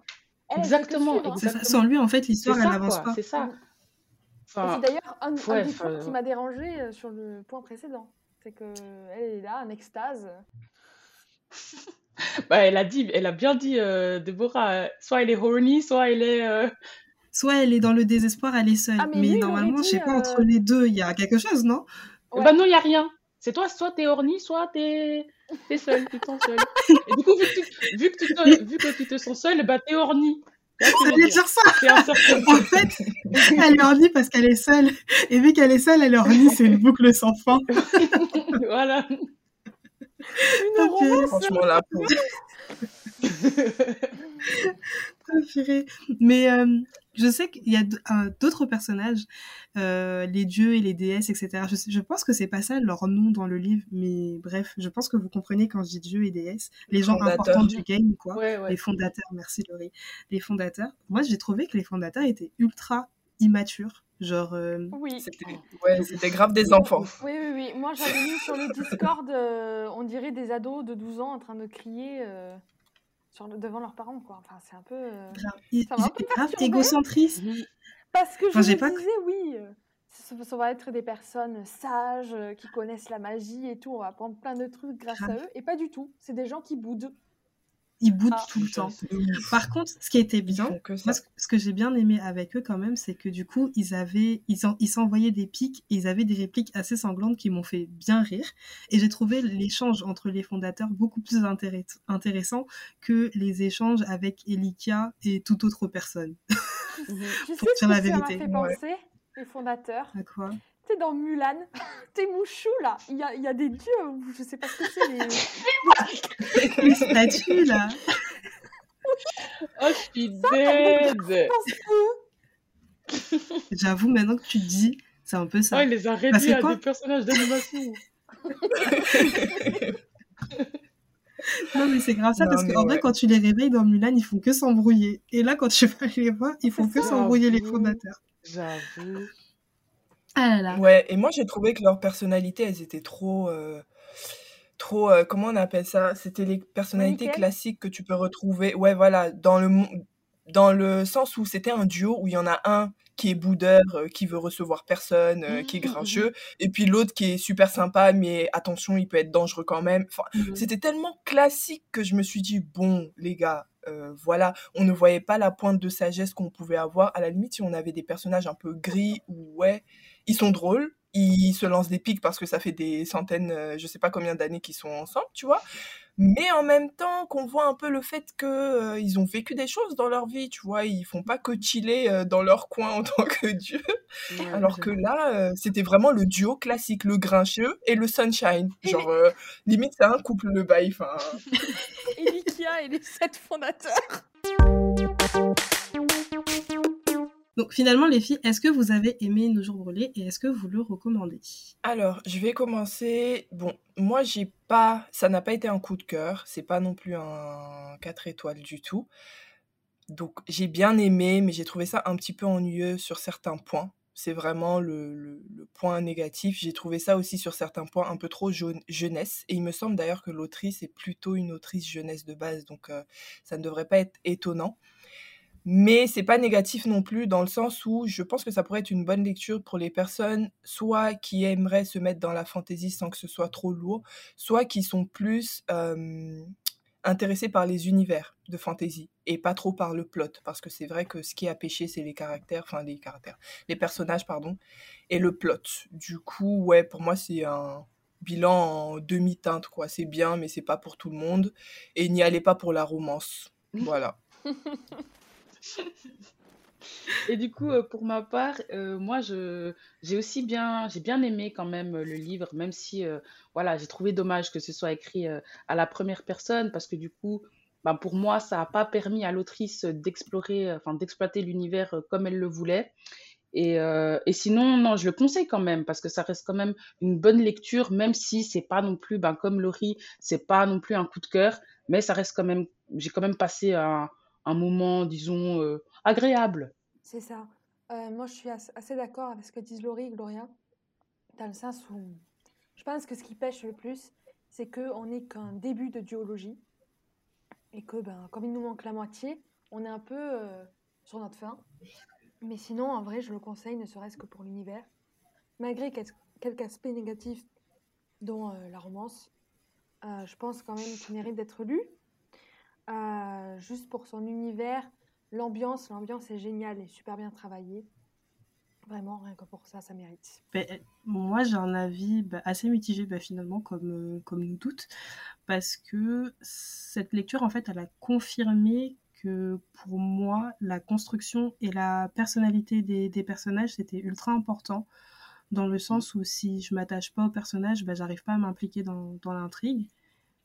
exactement, hein. Sans lui, en fait, l'histoire, elle n'avance pas. C'est ça c'est d'ailleurs un, des points qui m'a dérangé euh, sur le point précédent. C'est qu'elle est là, en extase. bah, elle, a dit, elle a bien dit, euh, Déborah, euh, soit elle est horny, soit elle est. Euh, soit elle est dans le désespoir, elle est seule. Ah, mais, normalement, je sais pas, entre les deux, il y a quelque chose, non? Bah non, il n'y a rien. C'est toi, soit t'es horny, soit t'es es seule, tu te sens seule. Et du coup, vu que tu, vu que tu, te, vu que tu te sens seule, bah t'es horny. Ça veut dire ça. en fait, elle leur dit parce qu'elle est seule. Et vu qu'elle est seule, elle leur dit c'est une boucle sans fin. voilà. Une okay. Franchement, la Mais euh, je sais qu'il y a d'autres personnages, euh, les dieux et les déesses, etc. Je, je pense que c'est pas ça leur nom dans le livre, mais bref, je pense que vous comprenez quand je dis dieux et déesses, les gens importants du game, quoi. Les fondateurs, merci Laurie. Les fondateurs. Moi, j'ai trouvé que les fondateurs étaient ultra immatures. Genre. Euh, oui. C'était grave des enfants. Oui, oui, oui. Moi, j'avais lu sur le Discord, on dirait des ados de 12 ans en train de crier sur devant leurs parents, quoi. Enfin, c'est un peu. Euh... Grave, grave égocentriste. Mhm. Parce que je me disais, oui, euh, ça, va être des personnes sages, euh, qui connaissent la magie et tout, on va apprendre plein de trucs grâce à eux, et pas du tout. C'est des gens qui boudent. Ils boudent ah. tout le temps. Par contre, ce qui était bien, ce que j'ai bien aimé avec eux quand même, c'est que du coup, ils avaient, ils, ils s'envoyaient des pics, et ils avaient des répliques assez sanglantes qui m'ont fait bien rire. Et j'ai trouvé l'échange entre les fondateurs beaucoup plus intéressant que les échanges avec Elikia et toute autre personne. Mhm. tu sais ce que la vérité. ça m'a fait penser, les fondateurs? À quoi? Dans Mulan, t'es mouchou là, il y a, y a, des dieux, je sais pas ce que c'est, les... les statues là. oh, je suis dead. J'avoue, maintenant que tu dis, c'est un peu ça. Oh, il les a réduits à des personnages d'animation. non, mais c'est grave ça, parce qu'en vrai, quand tu les réveilles dans Mulan, ils font que s'embrouiller. Et là, quand tu vas les voir, ils font que s'embrouiller les fondateurs. J'avoue. Ah là là. Ouais, et moi j'ai trouvé que leur personnalité, elles étaient trop, euh, trop, euh, comment on appelle ça? C'était les personnalités classiques que tu peux retrouver. Ouais, voilà, dans le, dans le sens où c'était un duo où il y en a un qui est boudeur, euh, qui veut recevoir personne, euh, qui est mmh, mmh, grincheux, mmh. et puis l'autre qui est super sympa, mais attention, il peut être dangereux quand même. Enfin, c'était tellement classique que je me suis dit, bon, les gars, voilà, on ne voyait pas la pointe de sagesse qu'on pouvait avoir. À la limite, si on avait des personnages un peu gris, ou ouais, ils sont drôles, ils se lancent des pics parce que ça fait des centaines, euh, je sais pas combien d'années qu'ils sont ensemble, tu vois. Mais en même temps, qu'on voit un peu le fait que euh, ils ont vécu des choses dans leur vie, tu vois. Ils font pas que chiller euh, dans leur coin en tant que dieu. Alors que là, c'était vraiment le duo classique, le grincheux et le sunshine. Genre, limite, c'est un couple le bail. Enfin. et Likia et les sept fondateurs. Donc finalement, les filles, est-ce que vous avez aimé Nos jours brûlés et est-ce que vous le recommandez? Alors, je vais commencer. Bon, moi, j'ai pas. Ça n'a pas été un coup de cœur. C'est pas non plus un 4 étoiles du tout. Donc, j'ai bien aimé, mais j'ai trouvé ça un petit peu ennuyeux sur certains points. C'est vraiment le, point négatif. J'ai trouvé ça aussi sur certains points un peu trop jeunesse. Et il me semble d'ailleurs que l'autrice est plutôt une autrice jeunesse de base, donc euh, ça ne devrait pas être étonnant. Mais c'est pas négatif non plus dans le sens où je pense que ça pourrait être une bonne lecture pour les personnes soit qui aimeraient se mettre dans la fantaisie sans que ce soit trop lourd, soit qui sont plus intéressés par les univers de fantaisie et pas trop par le plot parce que c'est vrai que ce qui a pêché c'est les caractères, enfin les caractères, les personnages pardon et le plot. Du coup, ouais, pour moi c'est un bilan en demi-teinte quoi, c'est bien mais c'est pas pour tout le monde et n'y allez pas pour la romance. Voilà. Et du coup, euh, pour ma part, euh, moi, j'ai aussi bien, j'ai bien aimé quand même le livre, même si, euh, voilà, j'ai trouvé dommage que ce soit écrit à la première personne, parce que du coup, ben, pour moi, ça n'a pas permis à l'autrice d'explorer, enfin, d'exploiter l'univers comme elle le voulait. Et, et sinon, non, je le conseille quand même, parce que ça reste quand même une bonne lecture, même si c'est pas non plus, ben, comme Laurie, c'est pas non plus un coup de cœur, mais ça reste quand même, j'ai quand même passé un un moment, disons, euh, agréable. C'est ça. Euh, moi, je suis assez d'accord avec ce que disent Laurie et Gloria, dans le sens où je pense que ce qui pêche le plus, c'est qu'on n'est qu'un début de duologie et que, ben, comme il nous manque la moitié, on est un peu euh, sur notre fin. Mais sinon, en vrai, je le conseille, ne serait-ce que pour l'univers. Malgré quelques aspects négatifs, dont la romance, je pense quand même qu'il mérite d'être lu. Juste pour son univers, l'ambiance, l'ambiance est géniale et super bien travaillée. Vraiment, rien que pour ça, ça mérite. Ben, moi, j'ai un avis bah, assez mitigé bah, finalement, comme, euh, comme nous toutes, parce que cette lecture, en fait, elle a confirmé que pour moi, la construction et la personnalité des, personnages, c'était ultra important, dans le sens où si je m'attache pas au personnage, j'arrive pas à m'impliquer dans, dans l'intrigue.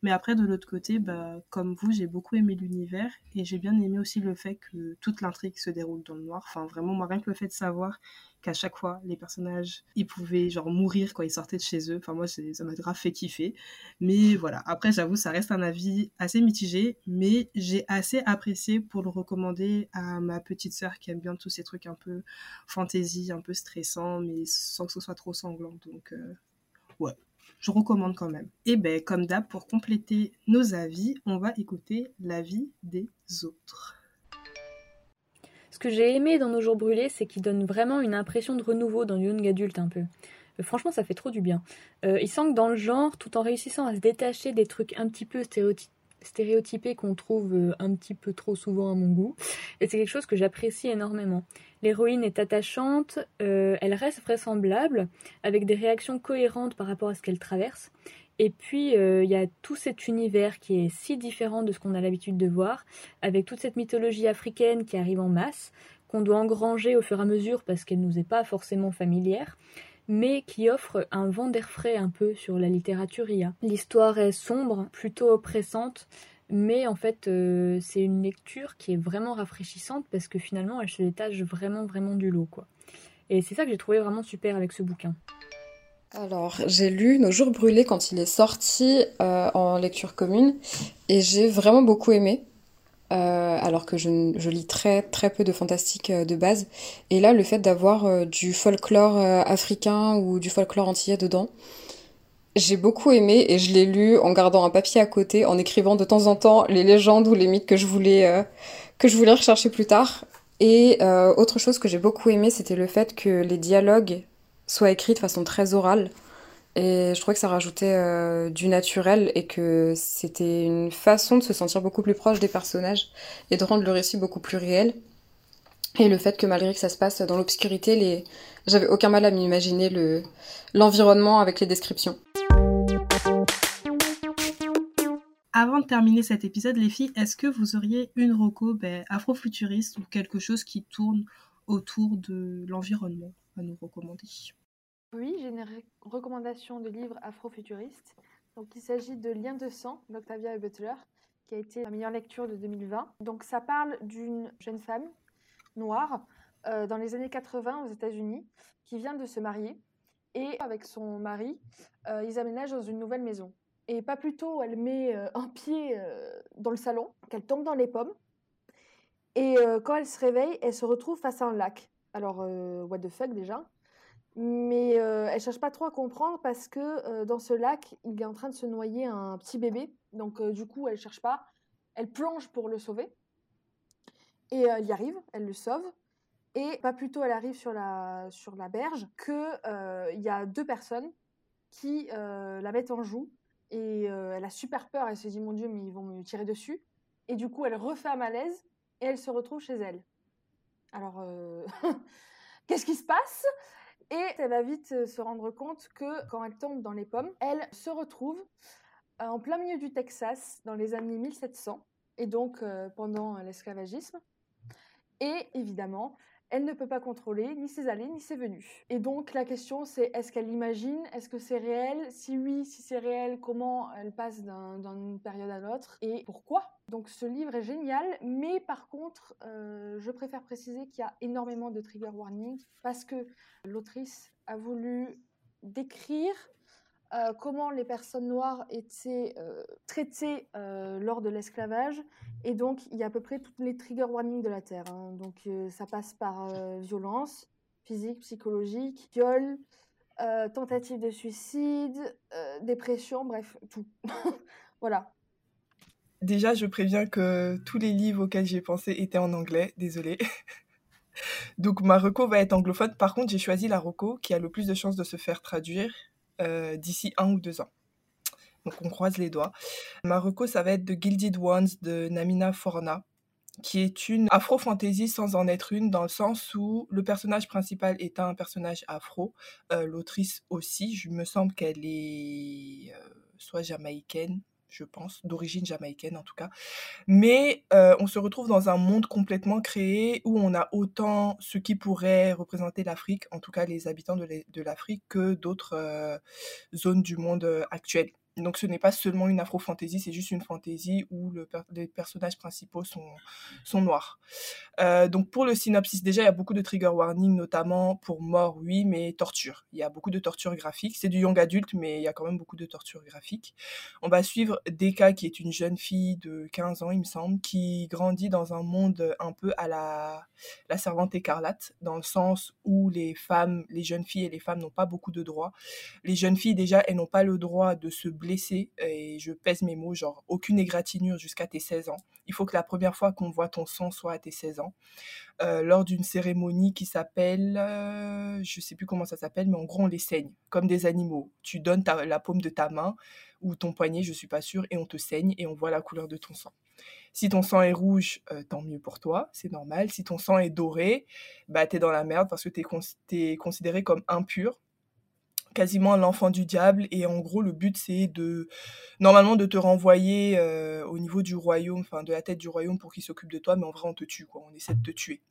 Mais après, de l'autre côté, bah, comme vous, j'ai beaucoup aimé l'univers et j'ai bien aimé aussi le fait que toute l'intrigue se déroule dans le noir. Enfin, vraiment, moi, rien que le fait de savoir qu'à chaque fois, les personnages, ils pouvaient genre mourir quand ils sortaient de chez eux. Enfin, moi, ça m'a grave fait kiffer. Mais voilà, après, j'avoue, ça reste un avis assez mitigé, mais j'ai assez apprécié pour le recommander à ma petite sœur qui aime bien tous ces trucs un peu fantasy, un peu stressants, mais sans que ce soit trop sanglant. Donc, euh, ouais je recommande quand même. Et ben comme d'hab, pour compléter nos avis, on va écouter l'avis des autres. Ce que j'ai aimé dans Nos jours brûlés, c'est qu'il donne vraiment une impression de renouveau dans Young Adulte un peu. Euh, franchement, ça fait trop du bien. Euh, il sent que dans le genre, tout en réussissant à se détacher des trucs un petit peu stéréotypés, stéréotypé qu'on trouve euh, un petit peu trop souvent à mon goût. Et c'est quelque chose que j'apprécie énormément. L'héroïne est attachante, euh, elle reste vraisemblable, avec des réactions cohérentes par rapport à ce qu'elle traverse. Et puis, euh, il y a tout cet univers qui est si différent de ce qu'on a l'habitude de voir, avec toute cette mythologie africaine qui arrive en masse, qu'on doit engranger au fur et à mesure parce qu'elle nous est pas forcément familière mais qui offre un vent d'air frais un peu sur la littérature IA. L'histoire est sombre, plutôt oppressante, mais en fait euh, c'est une lecture qui est vraiment rafraîchissante parce que finalement elle se détache vraiment vraiment du lot quoi. Et c'est ça que j'ai trouvé vraiment super avec ce bouquin. Alors, j'ai lu Nos jours brûlés quand il est sorti euh, en lecture commune et j'ai vraiment beaucoup aimé. Euh, alors que je, lis très très peu de fantastique euh, de base. Et là, le fait d'avoir euh, du folklore africain ou du folklore antillais dedans, J'ai beaucoup aimé et je l'ai lu en gardant un papier à côté, en écrivant de temps en temps les légendes ou les mythes que je voulais que je voulais rechercher plus tard. Et autre chose que j'ai beaucoup aimé, c'était le fait que les dialogues soient écrits de façon très orale. Et je trouvais que ça rajoutait euh, du naturel et que c'était une façon de se sentir beaucoup plus proche des personnages et de rendre le récit beaucoup plus réel. Et le fait que malgré que ça se passe dans l'obscurité, j'avais aucun mal à m'imaginer le... l'environnement avec les descriptions. Avant de terminer cet épisode, les filles, est-ce que vous auriez une roco ben, afrofuturiste ou quelque chose qui tourne autour de l'environnement à nous recommander? Oui, j'ai une recommandation de livre afrofuturiste. Donc, il s'agit de Lien de sang d'Octavia Butler, qui a été la meilleure lecture de 2020. Donc, ça parle d'une jeune femme noire euh, dans les années 80 aux États-Unis qui vient de se marier et avec son mari, euh, ils aménagent dans une nouvelle maison. Et pas plus tôt, elle met euh, un pied dans le salon, qu'elle tombe dans les pommes. Et quand elle se réveille, elle se retrouve face à un lac. Alors, what the fuck déjà? Mais elle cherche pas trop à comprendre parce que dans ce lac, il est en train de se noyer un petit bébé. Donc du coup, elle cherche pas. Elle plonge pour le sauver. Et elle y arrive, elle le sauve. Et pas plus tôt elle arrive sur la, sur la berge qu'il il y a deux personnes qui la mettent en joue. Et elle a super peur, elle se dit mon Dieu, mais ils vont me tirer dessus. Et du coup, elle refait un malaise et elle se retrouve chez elle. Alors, qu'est-ce qui se passe? Et elle va vite se rendre compte que quand elle tombe dans les pommes, elle se retrouve en plein milieu du Texas dans les années 1700 et donc pendant l'esclavagisme. Et évidemment, elle ne peut pas contrôler ni ses allées ni ses venues. Et donc la question c'est est-ce qu'elle l'imagine Est-ce que c'est réel? Si oui, si c'est réel, comment elle passe d'une période à l'autre Et pourquoi? Donc ce livre est génial, mais par contre, euh, je préfère préciser qu'il y a énormément de trigger warnings parce que l'autrice a voulu décrire euh, comment les personnes noires étaient euh, traitées euh, lors de l'esclavage. Et donc, il y a à peu près toutes les trigger warnings de la Terre. Hein. Donc, ça passe par violence physique, psychologique, viol, tentative de suicide, dépression, bref, tout. voilà. Déjà, je préviens que tous les livres auxquels j'ai pensé étaient en anglais, désolé. Donc ma reco va être anglophone. Par contre, j'ai choisi la reco qui a le plus de chances de se faire traduire d'ici un ou deux ans. Donc on croise les doigts. Marocco, ça va être The Gilded Ones de Namina Forna, qui est une afro-fantasy sans en être une, dans le sens où le personnage principal est un personnage afro, euh, l'autrice aussi, je me semble qu'elle est euh, soit jamaïcaine, je pense, d'origine jamaïcaine en tout cas. Mais euh, on se retrouve dans un monde complètement créé où on a autant ce qui pourrait représenter l'Afrique, en tout cas les habitants de l'Afrique, que d'autres euh, zones du monde euh, actuel. Donc ce n'est pas seulement une afro-fantasy, c'est juste une fantasy où le les personnages principaux sont, sont noirs. Euh, donc pour le synopsis, déjà il y a beaucoup de trigger warning, notamment pour mort, oui, mais torture. Il y a beaucoup de torture graphique. C'est du young adulte, mais il y a quand même beaucoup de torture graphique. On va suivre Deka, qui est une jeune fille de 15 ans, il me semble, qui grandit dans un monde un peu à la, la servante écarlate, dans le sens où les femmes, les jeunes filles et les femmes n'ont pas beaucoup de droits. Les jeunes filles, déjà, elles n'ont pas le droit de se et je pèse mes mots, genre aucune égratignure jusqu'à tes 16 ans. Il faut que la première fois qu'on voit ton sang soit à tes 16 ans. Euh, lors d'une cérémonie qui s'appelle, euh, je sais plus comment ça s'appelle, mais en gros on les saigne, comme des animaux. Tu donnes la paume de ta main ou ton poignet, je suis pas sûre, et on te saigne et on voit la couleur de ton sang. Si ton sang est rouge, euh, tant mieux pour toi, c'est normal. Si ton sang est doré, bah t'es dans la merde parce que t'es es considéré comme impur quasiment l'enfant du diable. Et en gros le but c'est de normalement de te renvoyer euh, au niveau du royaume enfin de la tête du royaume pour qu'il s'occupe de toi. Mais en vrai on te tue quoi. On essaie de te tuer.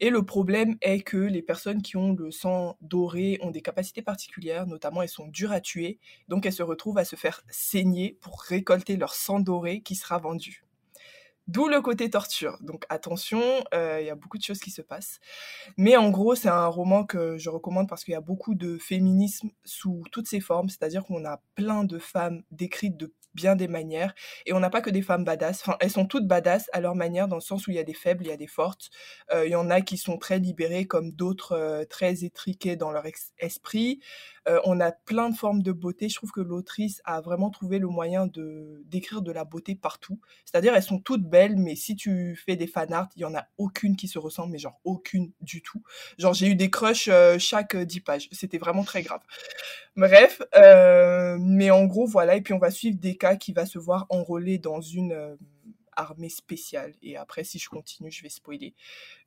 Et le problème est que les personnes qui ont le sang doré ont des capacités particulières. Notamment elles sont dures à tuer. Donc elles se retrouvent à se faire saigner pour récolter leur sang doré qui sera vendu D'où le côté torture. Donc attention, il y a beaucoup de choses qui se passent. Mais en gros, c'est un roman que je recommande parce qu'il y a beaucoup de féminisme sous toutes ses formes, c'est-à-dire qu'on a plein de femmes décrites de bien des manières. Et on n'a pas que des femmes badass. Enfin, elles sont toutes badass à leur manière, dans le sens où il y a des faibles, il y a des fortes. Euh, il y en a qui sont très libérées, comme d'autres euh, très étriquées dans leur esprit. Euh, on a plein de formes de beauté. Je trouve que l'autrice a vraiment trouvé le moyen de d'écrire de la beauté partout. C'est-à-dire, elles sont toutes belles, mais si tu fais des fan art, il y en a aucune qui se ressemble, mais genre aucune du tout. Genre, j'ai eu des crushs chaque dix pages. C'était vraiment très grave. Bref, mais en gros, voilà. Et puis, on va suivre des cas qui va se voir enrôler dans une armée spéciale. Et après, si je continue, je vais spoiler.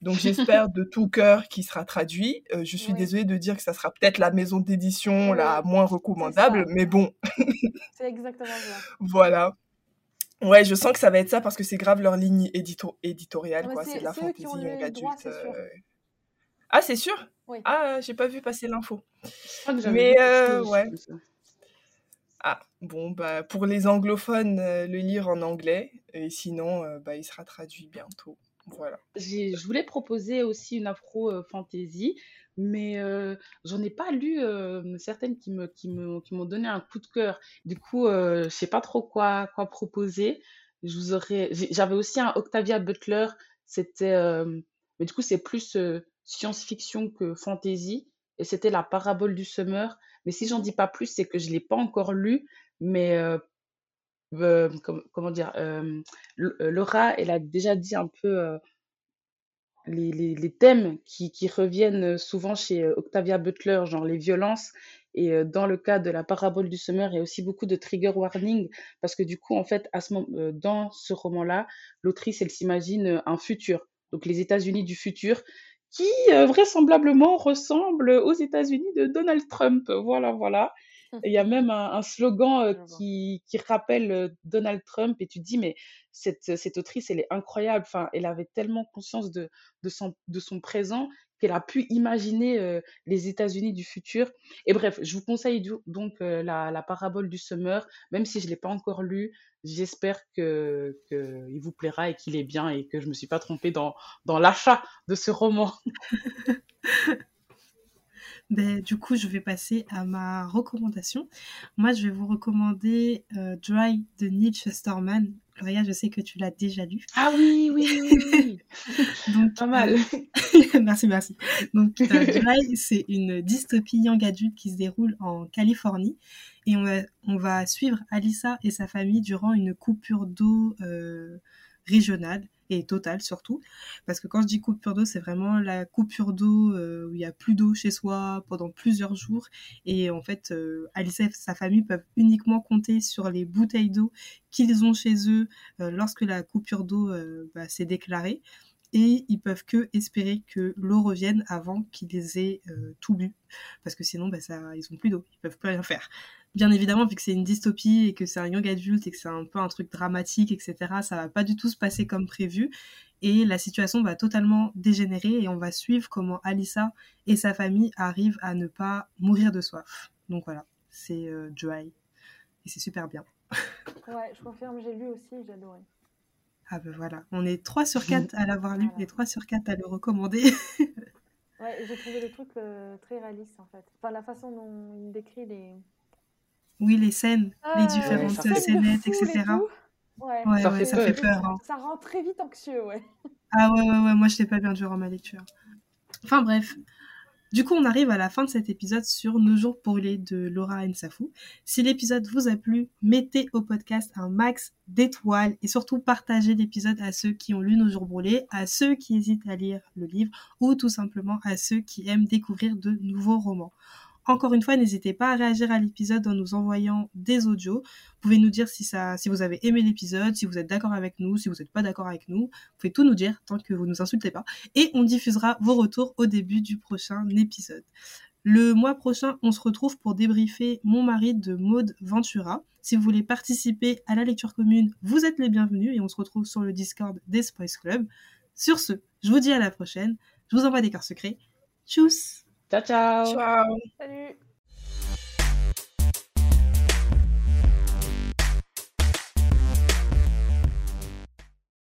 Donc j'espère de tout cœur qu'il sera traduit. Euh, je suis désolée de dire que ça sera peut-être la maison d'édition la moins recommandable, mais bon. c'est exactement ça. Voilà. Ouais, je sens que ça va être ça parce que c'est grave leur ligne éditoriale, quoi. C'est de la fantaisie young adulte. Euh. Ah, c'est sûr? Oui. Ah, j'ai pas vu passer l'info. Mais euh, ouais. Bon, bah, pour les anglophones, euh, le lire en anglais. Et sinon, euh, bah, il sera traduit bientôt. Voilà. Je voulais proposer aussi une afro-fantasy, mais j'en ai pas lu certaines qui me, qui me, qui m'ont donné un coup de cœur. Du coup, je sais pas trop quoi, quoi proposer. J'avais aussi un Octavia Butler. C'était, mais du coup, c'est plus science-fiction que fantasy. Et c'était la parabole du semeur. Mais si j'en dis pas plus, c'est que je l'ai pas encore lu. Mais comment dire, Laura, elle a déjà dit un peu les, les, les, thèmes qui, qui, reviennent souvent chez Octavia Butler, genre les violences. Et dans le cas de la parabole du semeur, il y a aussi beaucoup de trigger warning parce que du coup, en fait, à ce moment, dans ce roman-là, l'autrice, elle s'imagine un futur. Donc les États-Unis du futur qui vraisemblablement ressemble aux États-Unis de Donald Trump. Voilà, voilà. Il y a même un, slogan euh, qui, qui, rappelle euh, Donald Trump et tu te dis, mais cette, cette autrice, elle est incroyable. Enfin, elle avait tellement conscience de, de, son, de son présent qu'elle a pu imaginer les États-Unis du futur. Et bref, je vous conseille donc la, la, parabole du semeur, même si je ne l'ai pas encore lu. J'espère qu'il que vous plaira et qu'il est bien et que je ne me suis pas trompée dans, dans l'achat de ce roman. Ben, du coup, je vais passer à ma recommandation. Moi, je vais vous recommander Dry de Neil Chesterman. Gloria, je sais que tu l'as déjà lu. Ah oui, oui, oui. Donc, pas mal. merci, merci. Donc, Dry, c'est une dystopie young adulte qui se déroule en Californie. Et on va, on va suivre Alissa et sa famille durant une coupure d'eau euh, régionale et totale surtout. Parce que quand je dis coupure d'eau, c'est vraiment la coupure d'eau euh, où il n'y a plus d'eau chez soi pendant plusieurs jours. Et en fait, euh, Alice et sa famille peuvent uniquement compter sur les bouteilles d'eau qu'ils ont chez eux euh, lorsque la coupure d'eau bah, s'est déclarée. Et ils peuvent que espérer que l'eau revienne avant qu'ils aient tout bu. Parce que sinon, bah, ils n'ont plus d'eau, ils peuvent plus rien faire bien évidemment, vu que c'est une dystopie et que c'est un young adulte et que c'est un peu un truc dramatique, etc., ça va pas du tout se passer comme prévu. Et la situation va totalement dégénérer et on va suivre comment Alissa et sa famille arrivent à ne pas mourir de soif. Donc voilà, c'est euh, Dry. Et c'est super bien. ouais, je confirme, j'ai lu aussi, j'ai adoré. Ah ben voilà, on est 3 sur 4 à l'avoir lu et 3 sur 4 à le recommander. ouais, j'ai trouvé le truc euh, très réaliste en fait. Enfin, la façon dont il décrit les, oui, les scènes, les ah, différentes scénettes, etc. Ouais, ouais, ça, fait, ça fait peur. Hein. Ça rend très vite anxieux, ouais. Ah ouais, ouais, ouais, moi je n'étais pas bien durant ma lecture. Enfin bref. Du coup, on arrive à la fin de cet épisode sur Nos jours brûlés de Laura Nsafou. Si l'épisode vous a plu, mettez au podcast un max d'étoiles et surtout partagez l'épisode à ceux qui ont lu Nos jours brûlés, à ceux qui hésitent à lire le livre ou tout simplement à ceux qui aiment découvrir de nouveaux romans. Encore une fois, n'hésitez pas à réagir à l'épisode en nous envoyant des audios. Vous pouvez nous dire si, vous avez aimé l'épisode, si vous êtes d'accord avec nous, si vous n'êtes pas d'accord avec nous. Vous pouvez tout nous dire tant que vous ne nous insultez pas. Et on diffusera vos retours au début du prochain épisode. Le mois prochain, on se retrouve pour débriefer Mon mari de Maude Ventura. Si vous voulez participer à la lecture commune, vous êtes les bienvenus et on se retrouve sur le Discord des Spice Club. Sur ce, je vous dis à la prochaine. Je vous envoie des cœurs secrets. Tchuss Ciao, ciao. Ciao. Salut.